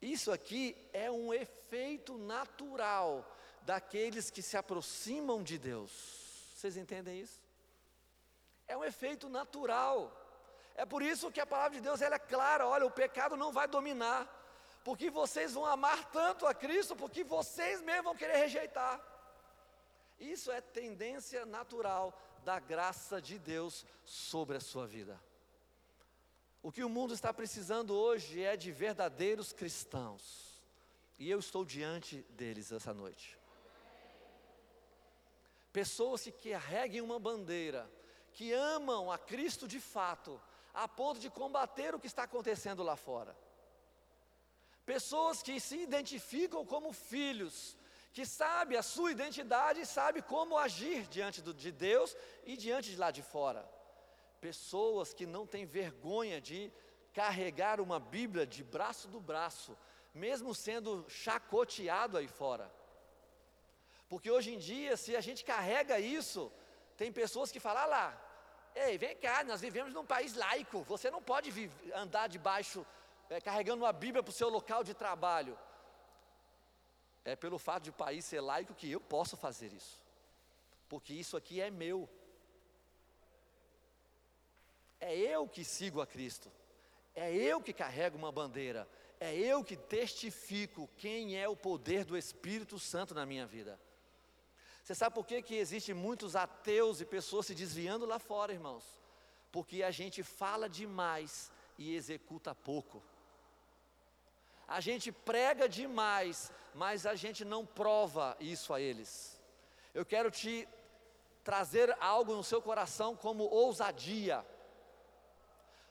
Isso aqui é um efeito natural daqueles que se aproximam de Deus. Vocês entendem isso? É um efeito natural. É por isso que a palavra de Deus ela é clara, olha, o pecado não vai dominar, porque vocês vão amar tanto a Cristo, porque vocês mesmos vão querer rejeitar. Isso é tendência natural da graça de Deus sobre a sua vida. O que o mundo está precisando hoje é de verdadeiros cristãos. E eu estou diante deles essa noite. Pessoas que carreguem uma bandeira, que amam a Cristo de fato, a ponto de combater o que está acontecendo lá fora. Pessoas que se identificam como filhos, que sabem a sua identidade e sabem como agir diante do, de Deus e diante de lá de fora pessoas que não têm vergonha de carregar uma Bíblia de braço do braço, mesmo sendo chacoteado aí fora. Porque hoje em dia, se a gente carrega isso, tem pessoas que falam ah lá, ei, vem cá, nós vivemos num país laico, você não pode andar debaixo, é, carregando uma Bíblia para o seu local de trabalho. É pelo fato de o país ser laico que eu posso fazer isso, porque isso aqui é meu. É eu que sigo a Cristo. É eu que carrego uma bandeira. É eu que testifico quem é o poder do Espírito Santo na minha vida. Você sabe por que, que existem muitos ateus e pessoas se desviando lá fora, irmãos? Porque a gente fala demais e executa pouco. A gente prega demais, mas a gente não prova isso a eles. Eu quero te trazer algo no seu coração como ousadia.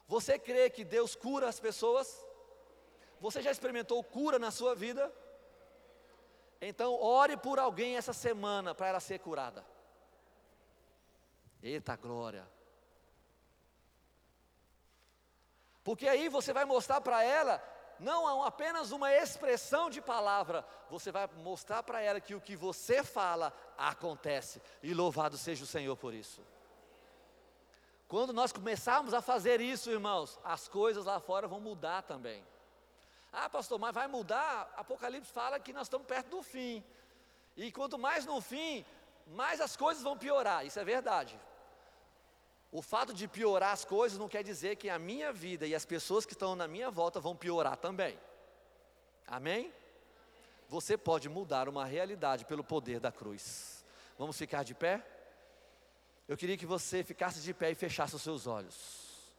Você crê que Deus cura as pessoas? Você já experimentou cura na sua vida? Então, ore por alguém essa semana para ela ser curada. Eita glória! Porque aí você vai mostrar para ela, não apenas uma expressão de palavra, você vai mostrar para ela que o que você fala acontece, e louvado seja o Senhor por isso. Quando nós começarmos a fazer isso, irmãos, as coisas lá fora vão mudar também. Ah, pastor, mas vai mudar? Apocalipse fala que nós estamos perto do fim. E quanto mais no fim, mais as coisas vão piorar. Isso é verdade. O fato de piorar as coisas não quer dizer que a minha vida e as pessoas que estão na minha volta vão piorar também. Amém? Você pode mudar uma realidade pelo poder da cruz. Vamos ficar de pé? Eu queria que você ficasse de pé e fechasse os seus olhos.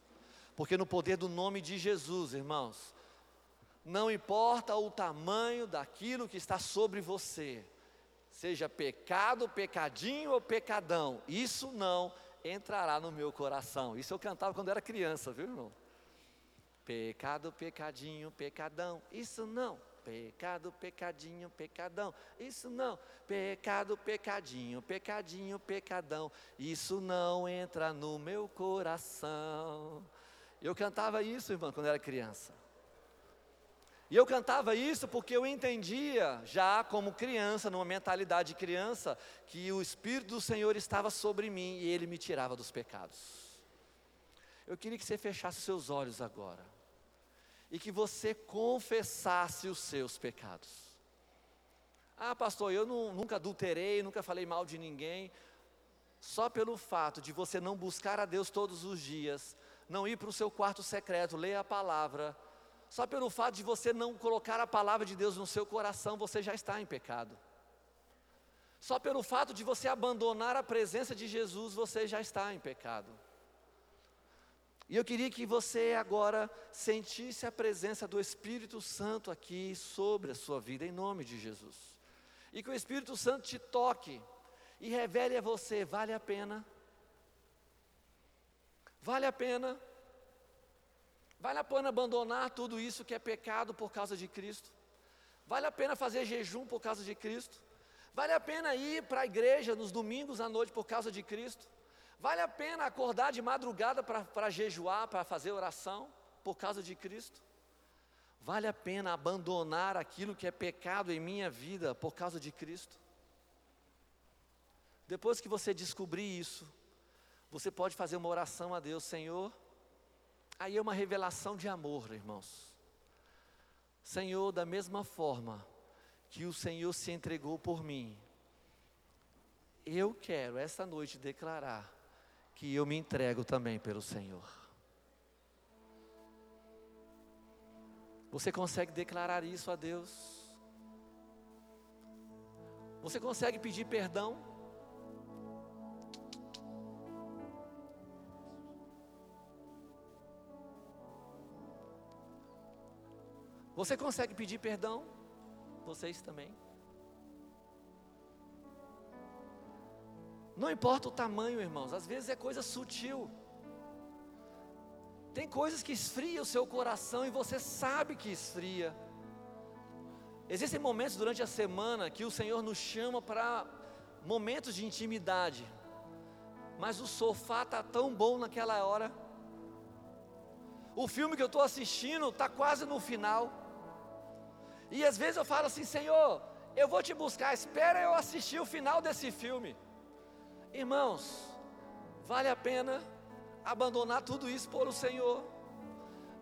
Porque no poder do nome de Jesus, irmãos, não importa o tamanho daquilo que está sobre você, seja pecado, pecadinho ou pecadão, isso não entrará no meu coração. Isso eu cantava quando era criança, viu, irmão? Pecado, pecadinho, pecadão, isso não. Pecado, pecadinho, pecadão. Isso não. Pecado, pecadinho, pecadinho, pecadão. Isso não entra no meu coração. Eu cantava isso, irmão, quando era criança. E eu cantava isso porque eu entendia, já como criança, numa mentalidade de criança, que o Espírito do Senhor estava sobre mim e ele me tirava dos pecados. Eu queria que você fechasse seus olhos agora e que você confessasse os seus pecados. Ah, pastor, eu não, nunca adulterei, nunca falei mal de ninguém. Só pelo fato de você não buscar a Deus todos os dias, não ir para o seu quarto secreto, ler a palavra, só pelo fato de você não colocar a palavra de Deus no seu coração, você já está em pecado. Só pelo fato de você abandonar a presença de Jesus, você já está em pecado. E eu queria que você agora sentisse a presença do Espírito Santo aqui sobre a sua vida, em nome de Jesus. E que o Espírito Santo te toque e revele a você: vale a pena? Vale a pena? Vale a pena abandonar tudo isso que é pecado por causa de Cristo? Vale a pena fazer jejum por causa de Cristo? Vale a pena ir para a igreja nos domingos à noite por causa de Cristo? Vale a pena acordar de madrugada para jejuar, para fazer oração por causa de Cristo? Vale a pena abandonar aquilo que é pecado em minha vida por causa de Cristo? Depois que você descobrir isso, você pode fazer uma oração a Deus, Senhor. Aí é uma revelação de amor, irmãos. Senhor, da mesma forma que o Senhor se entregou por mim, eu quero esta noite declarar que eu me entrego também pelo Senhor. Você consegue declarar isso a Deus? Você consegue pedir perdão? Você consegue pedir perdão? Vocês também. Não importa o tamanho, irmãos, às vezes é coisa sutil. Tem coisas que esfriam o seu coração e você sabe que esfria. Existem momentos durante a semana que o Senhor nos chama para momentos de intimidade, mas o sofá está tão bom naquela hora. O filme que eu estou assistindo está quase no final. E às vezes eu falo assim: Senhor, eu vou te buscar, espera eu assistir o final desse filme. Irmãos, vale a pena abandonar tudo isso por o Senhor.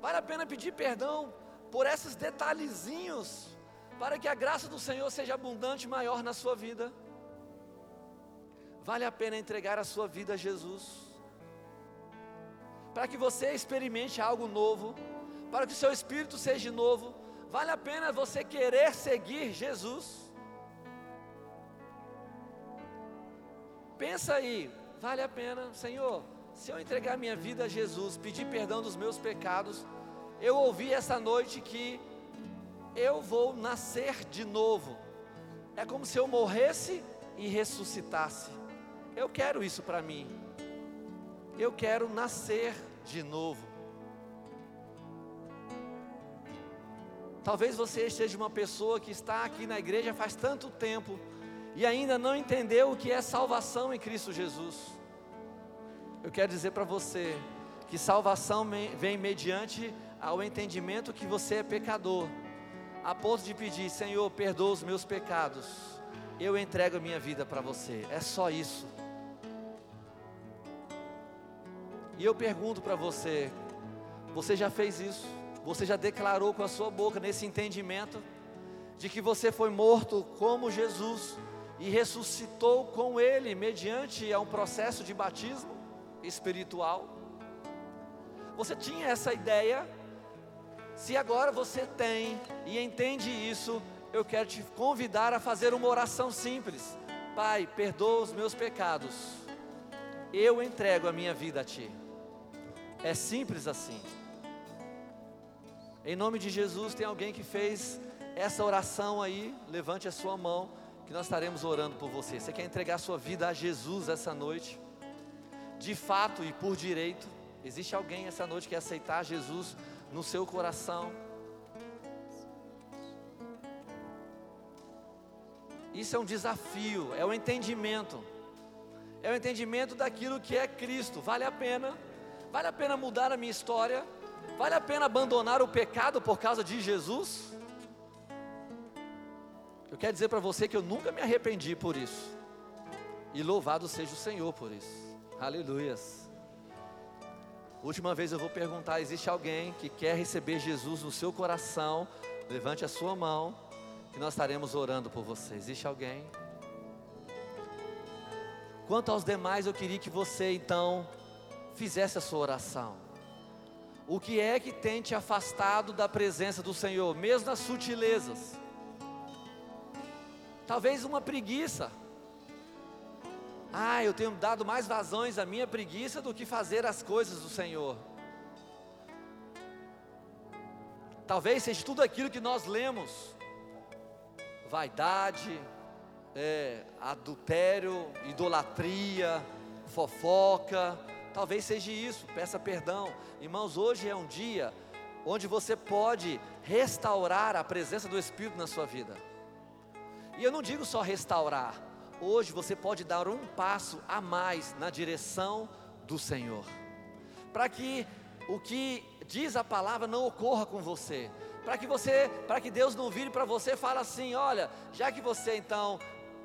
Vale a pena pedir perdão por esses detalhezinhos, para que a graça do Senhor seja abundante e maior na sua vida. Vale a pena entregar a sua vida a Jesus, para que você experimente algo novo, para que o seu espírito seja novo. Vale a pena você querer seguir Jesus. Pensa aí, vale a pena, Senhor, se eu entregar minha vida a Jesus, pedir perdão dos meus pecados, eu ouvi essa noite que eu vou nascer de novo. É como se eu morresse e ressuscitasse. Eu quero isso para mim. Eu quero nascer de novo. Talvez você seja uma pessoa que está aqui na igreja faz tanto tempo e ainda não entendeu o que é salvação em Cristo Jesus. Eu quero dizer para você que salvação vem mediante ao entendimento que você é pecador, a ponto de pedir: Senhor, perdoa os meus pecados, eu entrego a minha vida para você. É só isso. E eu pergunto para você: você já fez isso? Você já declarou com a sua boca nesse entendimento de que você foi morto como Jesus e ressuscitou com ele mediante a um processo de batismo espiritual? Você tinha essa ideia? Se agora você tem e entende isso, eu quero te convidar a fazer uma oração simples. Pai, perdoa os meus pecados. Eu entrego a minha vida a ti. É simples assim. Em nome de Jesus, tem alguém que fez essa oração aí? Levante a sua mão, que nós estaremos orando por você. Você quer entregar sua vida a Jesus essa noite? De fato e por direito? Existe alguém essa noite que quer aceitar Jesus no seu coração? Isso é um desafio, é o um entendimento. É o um entendimento daquilo que é Cristo. Vale a pena? Vale a pena mudar a minha história? Vale a pena abandonar o pecado por causa de Jesus? Eu quero dizer para você que eu nunca me arrependi por isso. E louvado seja o Senhor por isso. Aleluias. Última vez eu vou perguntar: existe alguém que quer receber Jesus no seu coração? Levante a sua mão, que nós estaremos orando por você. Existe alguém? Quanto aos demais, eu queria que você então fizesse a sua oração. O que é que tem te afastado da presença do Senhor, mesmo nas sutilezas? Talvez uma preguiça. Ah, eu tenho dado mais vazões à minha preguiça do que fazer as coisas do Senhor. Talvez seja tudo aquilo que nós lemos: vaidade, é, adultério, idolatria, fofoca, Talvez seja isso, peça perdão. Irmãos, hoje é um dia onde você pode restaurar a presença do Espírito na sua vida. E eu não digo só restaurar, hoje você pode dar um passo a mais na direção do Senhor, para que o que diz a palavra não ocorra com você, para que você, para que Deus não vire para você e fale assim: olha, já que você então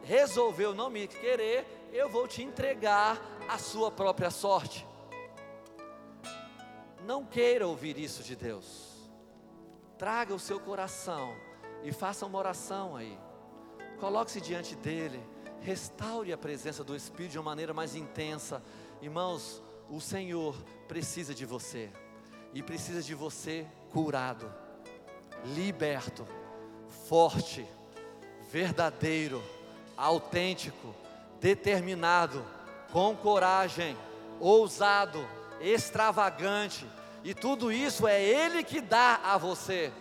resolveu não me querer, eu vou te entregar a sua própria sorte. Não queira ouvir isso de Deus. Traga o seu coração e faça uma oração aí. Coloque-se diante dele, restaure a presença do Espírito de uma maneira mais intensa. Irmãos, o Senhor precisa de você e precisa de você curado, liberto, forte, verdadeiro, autêntico, determinado, com coragem, ousado, extravagante, e tudo isso é Ele que dá a você.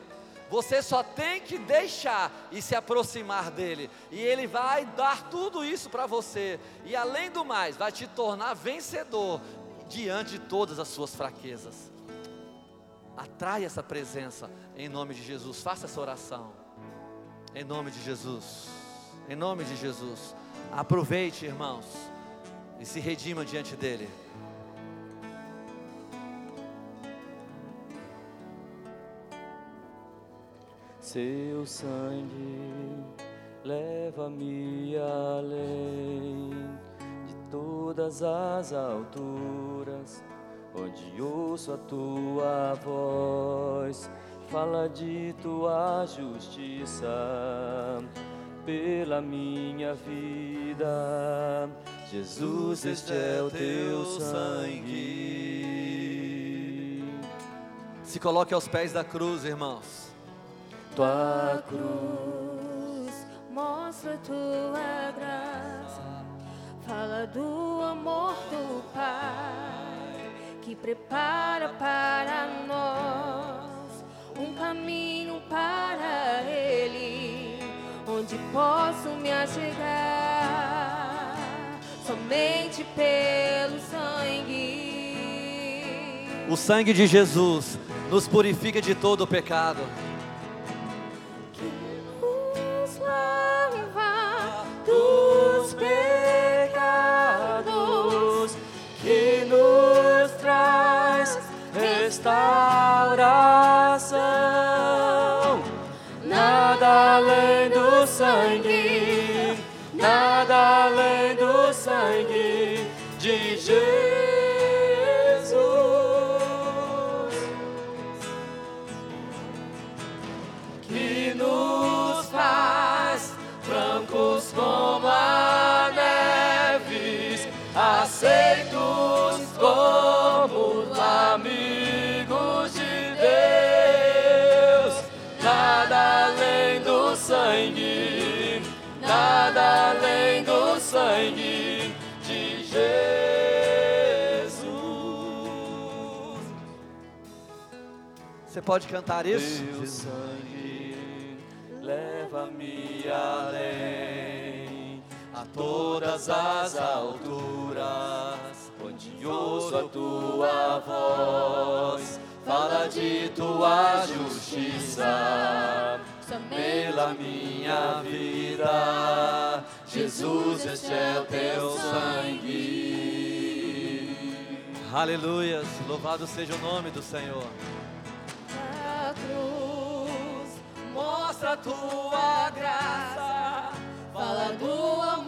Você só tem que deixar e se aproximar dele, e ele vai dar tudo isso para você, e além do mais, vai te tornar vencedor diante de todas as suas fraquezas. Atrai essa presença em nome de Jesus. Faça essa oração. Em nome de Jesus. Em nome de Jesus. Aproveite, irmãos, e se redima diante dele. Seu sangue leva-me além de todas as alturas, onde ouço a tua voz, fala de tua justiça pela minha vida. Jesus, este é o teu sangue. Se coloque aos pés da cruz, irmãos tua cruz mostra tua graça, fala do amor do Pai que prepara para nós um caminho para Ele, onde posso me achegar somente pelo sangue. O sangue de Jesus nos purifica de todo o pecado. Como a neve, aceitos como lamigos. sangue, nada além do sangue de Jesus. Você pode cantar isso? Teu sangue leva-me além a todas as alturas, onde ouço a tua voz, fala de tua justiça pela minha vida. Jesus, este é o teu sangue. Aleluia, louvado seja o nome do Senhor. A cruz mostra a tua graça, fala do amor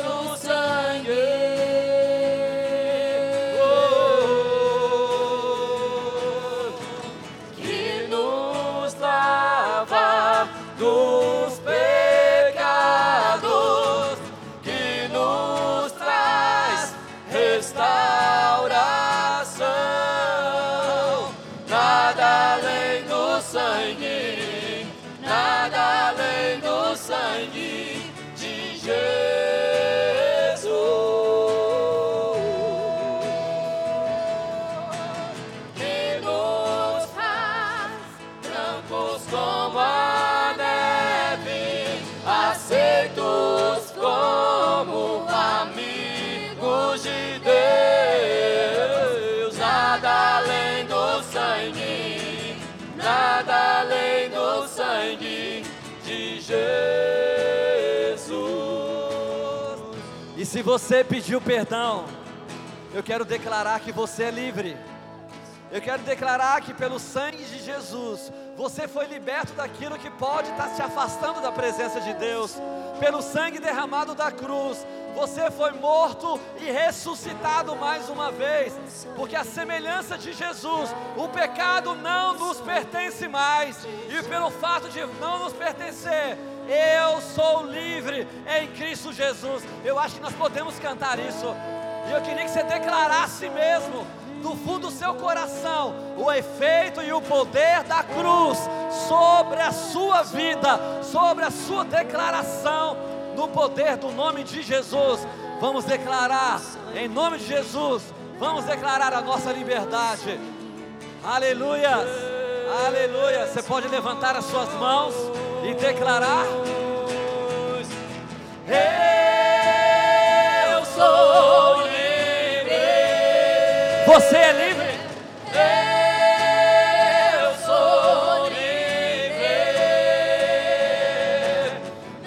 somente Jesus. E se você pediu perdão, eu quero declarar que você é livre. Eu quero declarar que pelo sangue Jesus, você foi liberto daquilo que pode estar te afastando da presença de Deus. Pelo sangue derramado da cruz, você foi morto e ressuscitado mais uma vez, porque a semelhança de Jesus, o pecado não nos pertence mais, e pelo fato de não nos pertencer, eu sou livre em Cristo Jesus. Eu acho que nós podemos cantar isso, e eu queria que você declarasse mesmo do fundo do seu coração o efeito e o poder da cruz sobre a sua vida, sobre a sua declaração no poder do nome de Jesus. Vamos declarar em nome de Jesus. Vamos declarar a nossa liberdade. Aleluia. Aleluia. Você pode levantar as suas mãos e declarar: Eu Você é livre. Eu sou livre.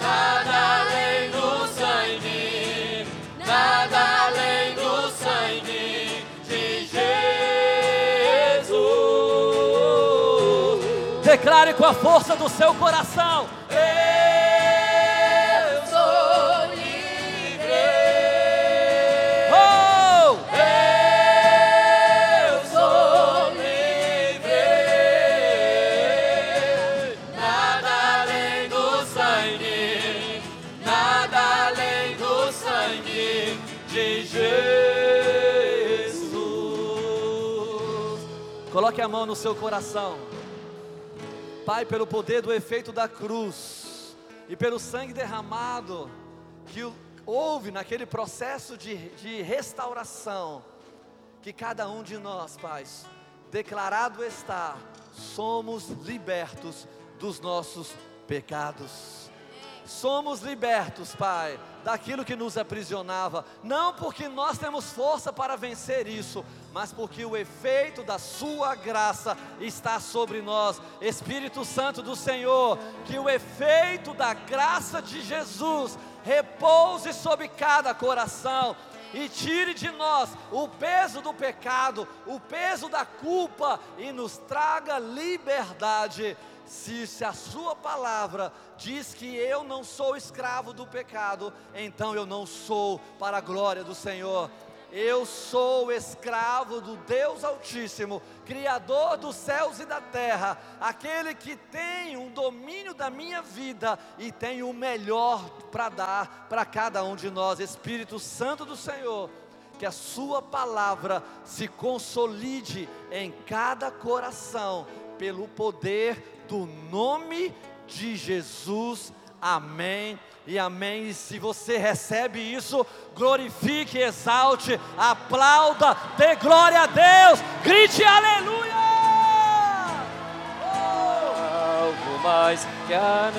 Nada além do sangue, nada além do sangue de Jesus. Declare com a força do seu coração. Coloque a mão no seu coração. Pai, pelo poder do efeito da cruz e pelo sangue derramado que houve naquele processo de, de restauração, que cada um de nós, Pai, declarado está, somos libertos dos nossos pecados. Somos libertos, Pai, daquilo que nos aprisionava, não porque nós temos força para vencer isso, mas porque o efeito da Sua graça está sobre nós. Espírito Santo do Senhor, que o efeito da graça de Jesus repouse sobre cada coração e tire de nós o peso do pecado, o peso da culpa e nos traga liberdade. Se, se a Sua palavra diz que eu não sou escravo do pecado, então eu não sou para a glória do Senhor. Eu sou escravo do Deus Altíssimo, Criador dos céus e da terra, aquele que tem um domínio da minha vida e tem o melhor para dar para cada um de nós. Espírito Santo do Senhor, que a Sua palavra se consolide em cada coração, pelo poder do nome de Jesus. Amém e amém. E se você recebe isso, glorifique, exalte, aplauda, dê glória a Deus, grite aleluia! Oh! algo mais que a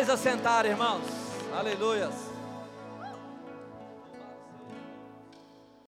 Aleluia! Podeis assentar, irmãos. Aleluias.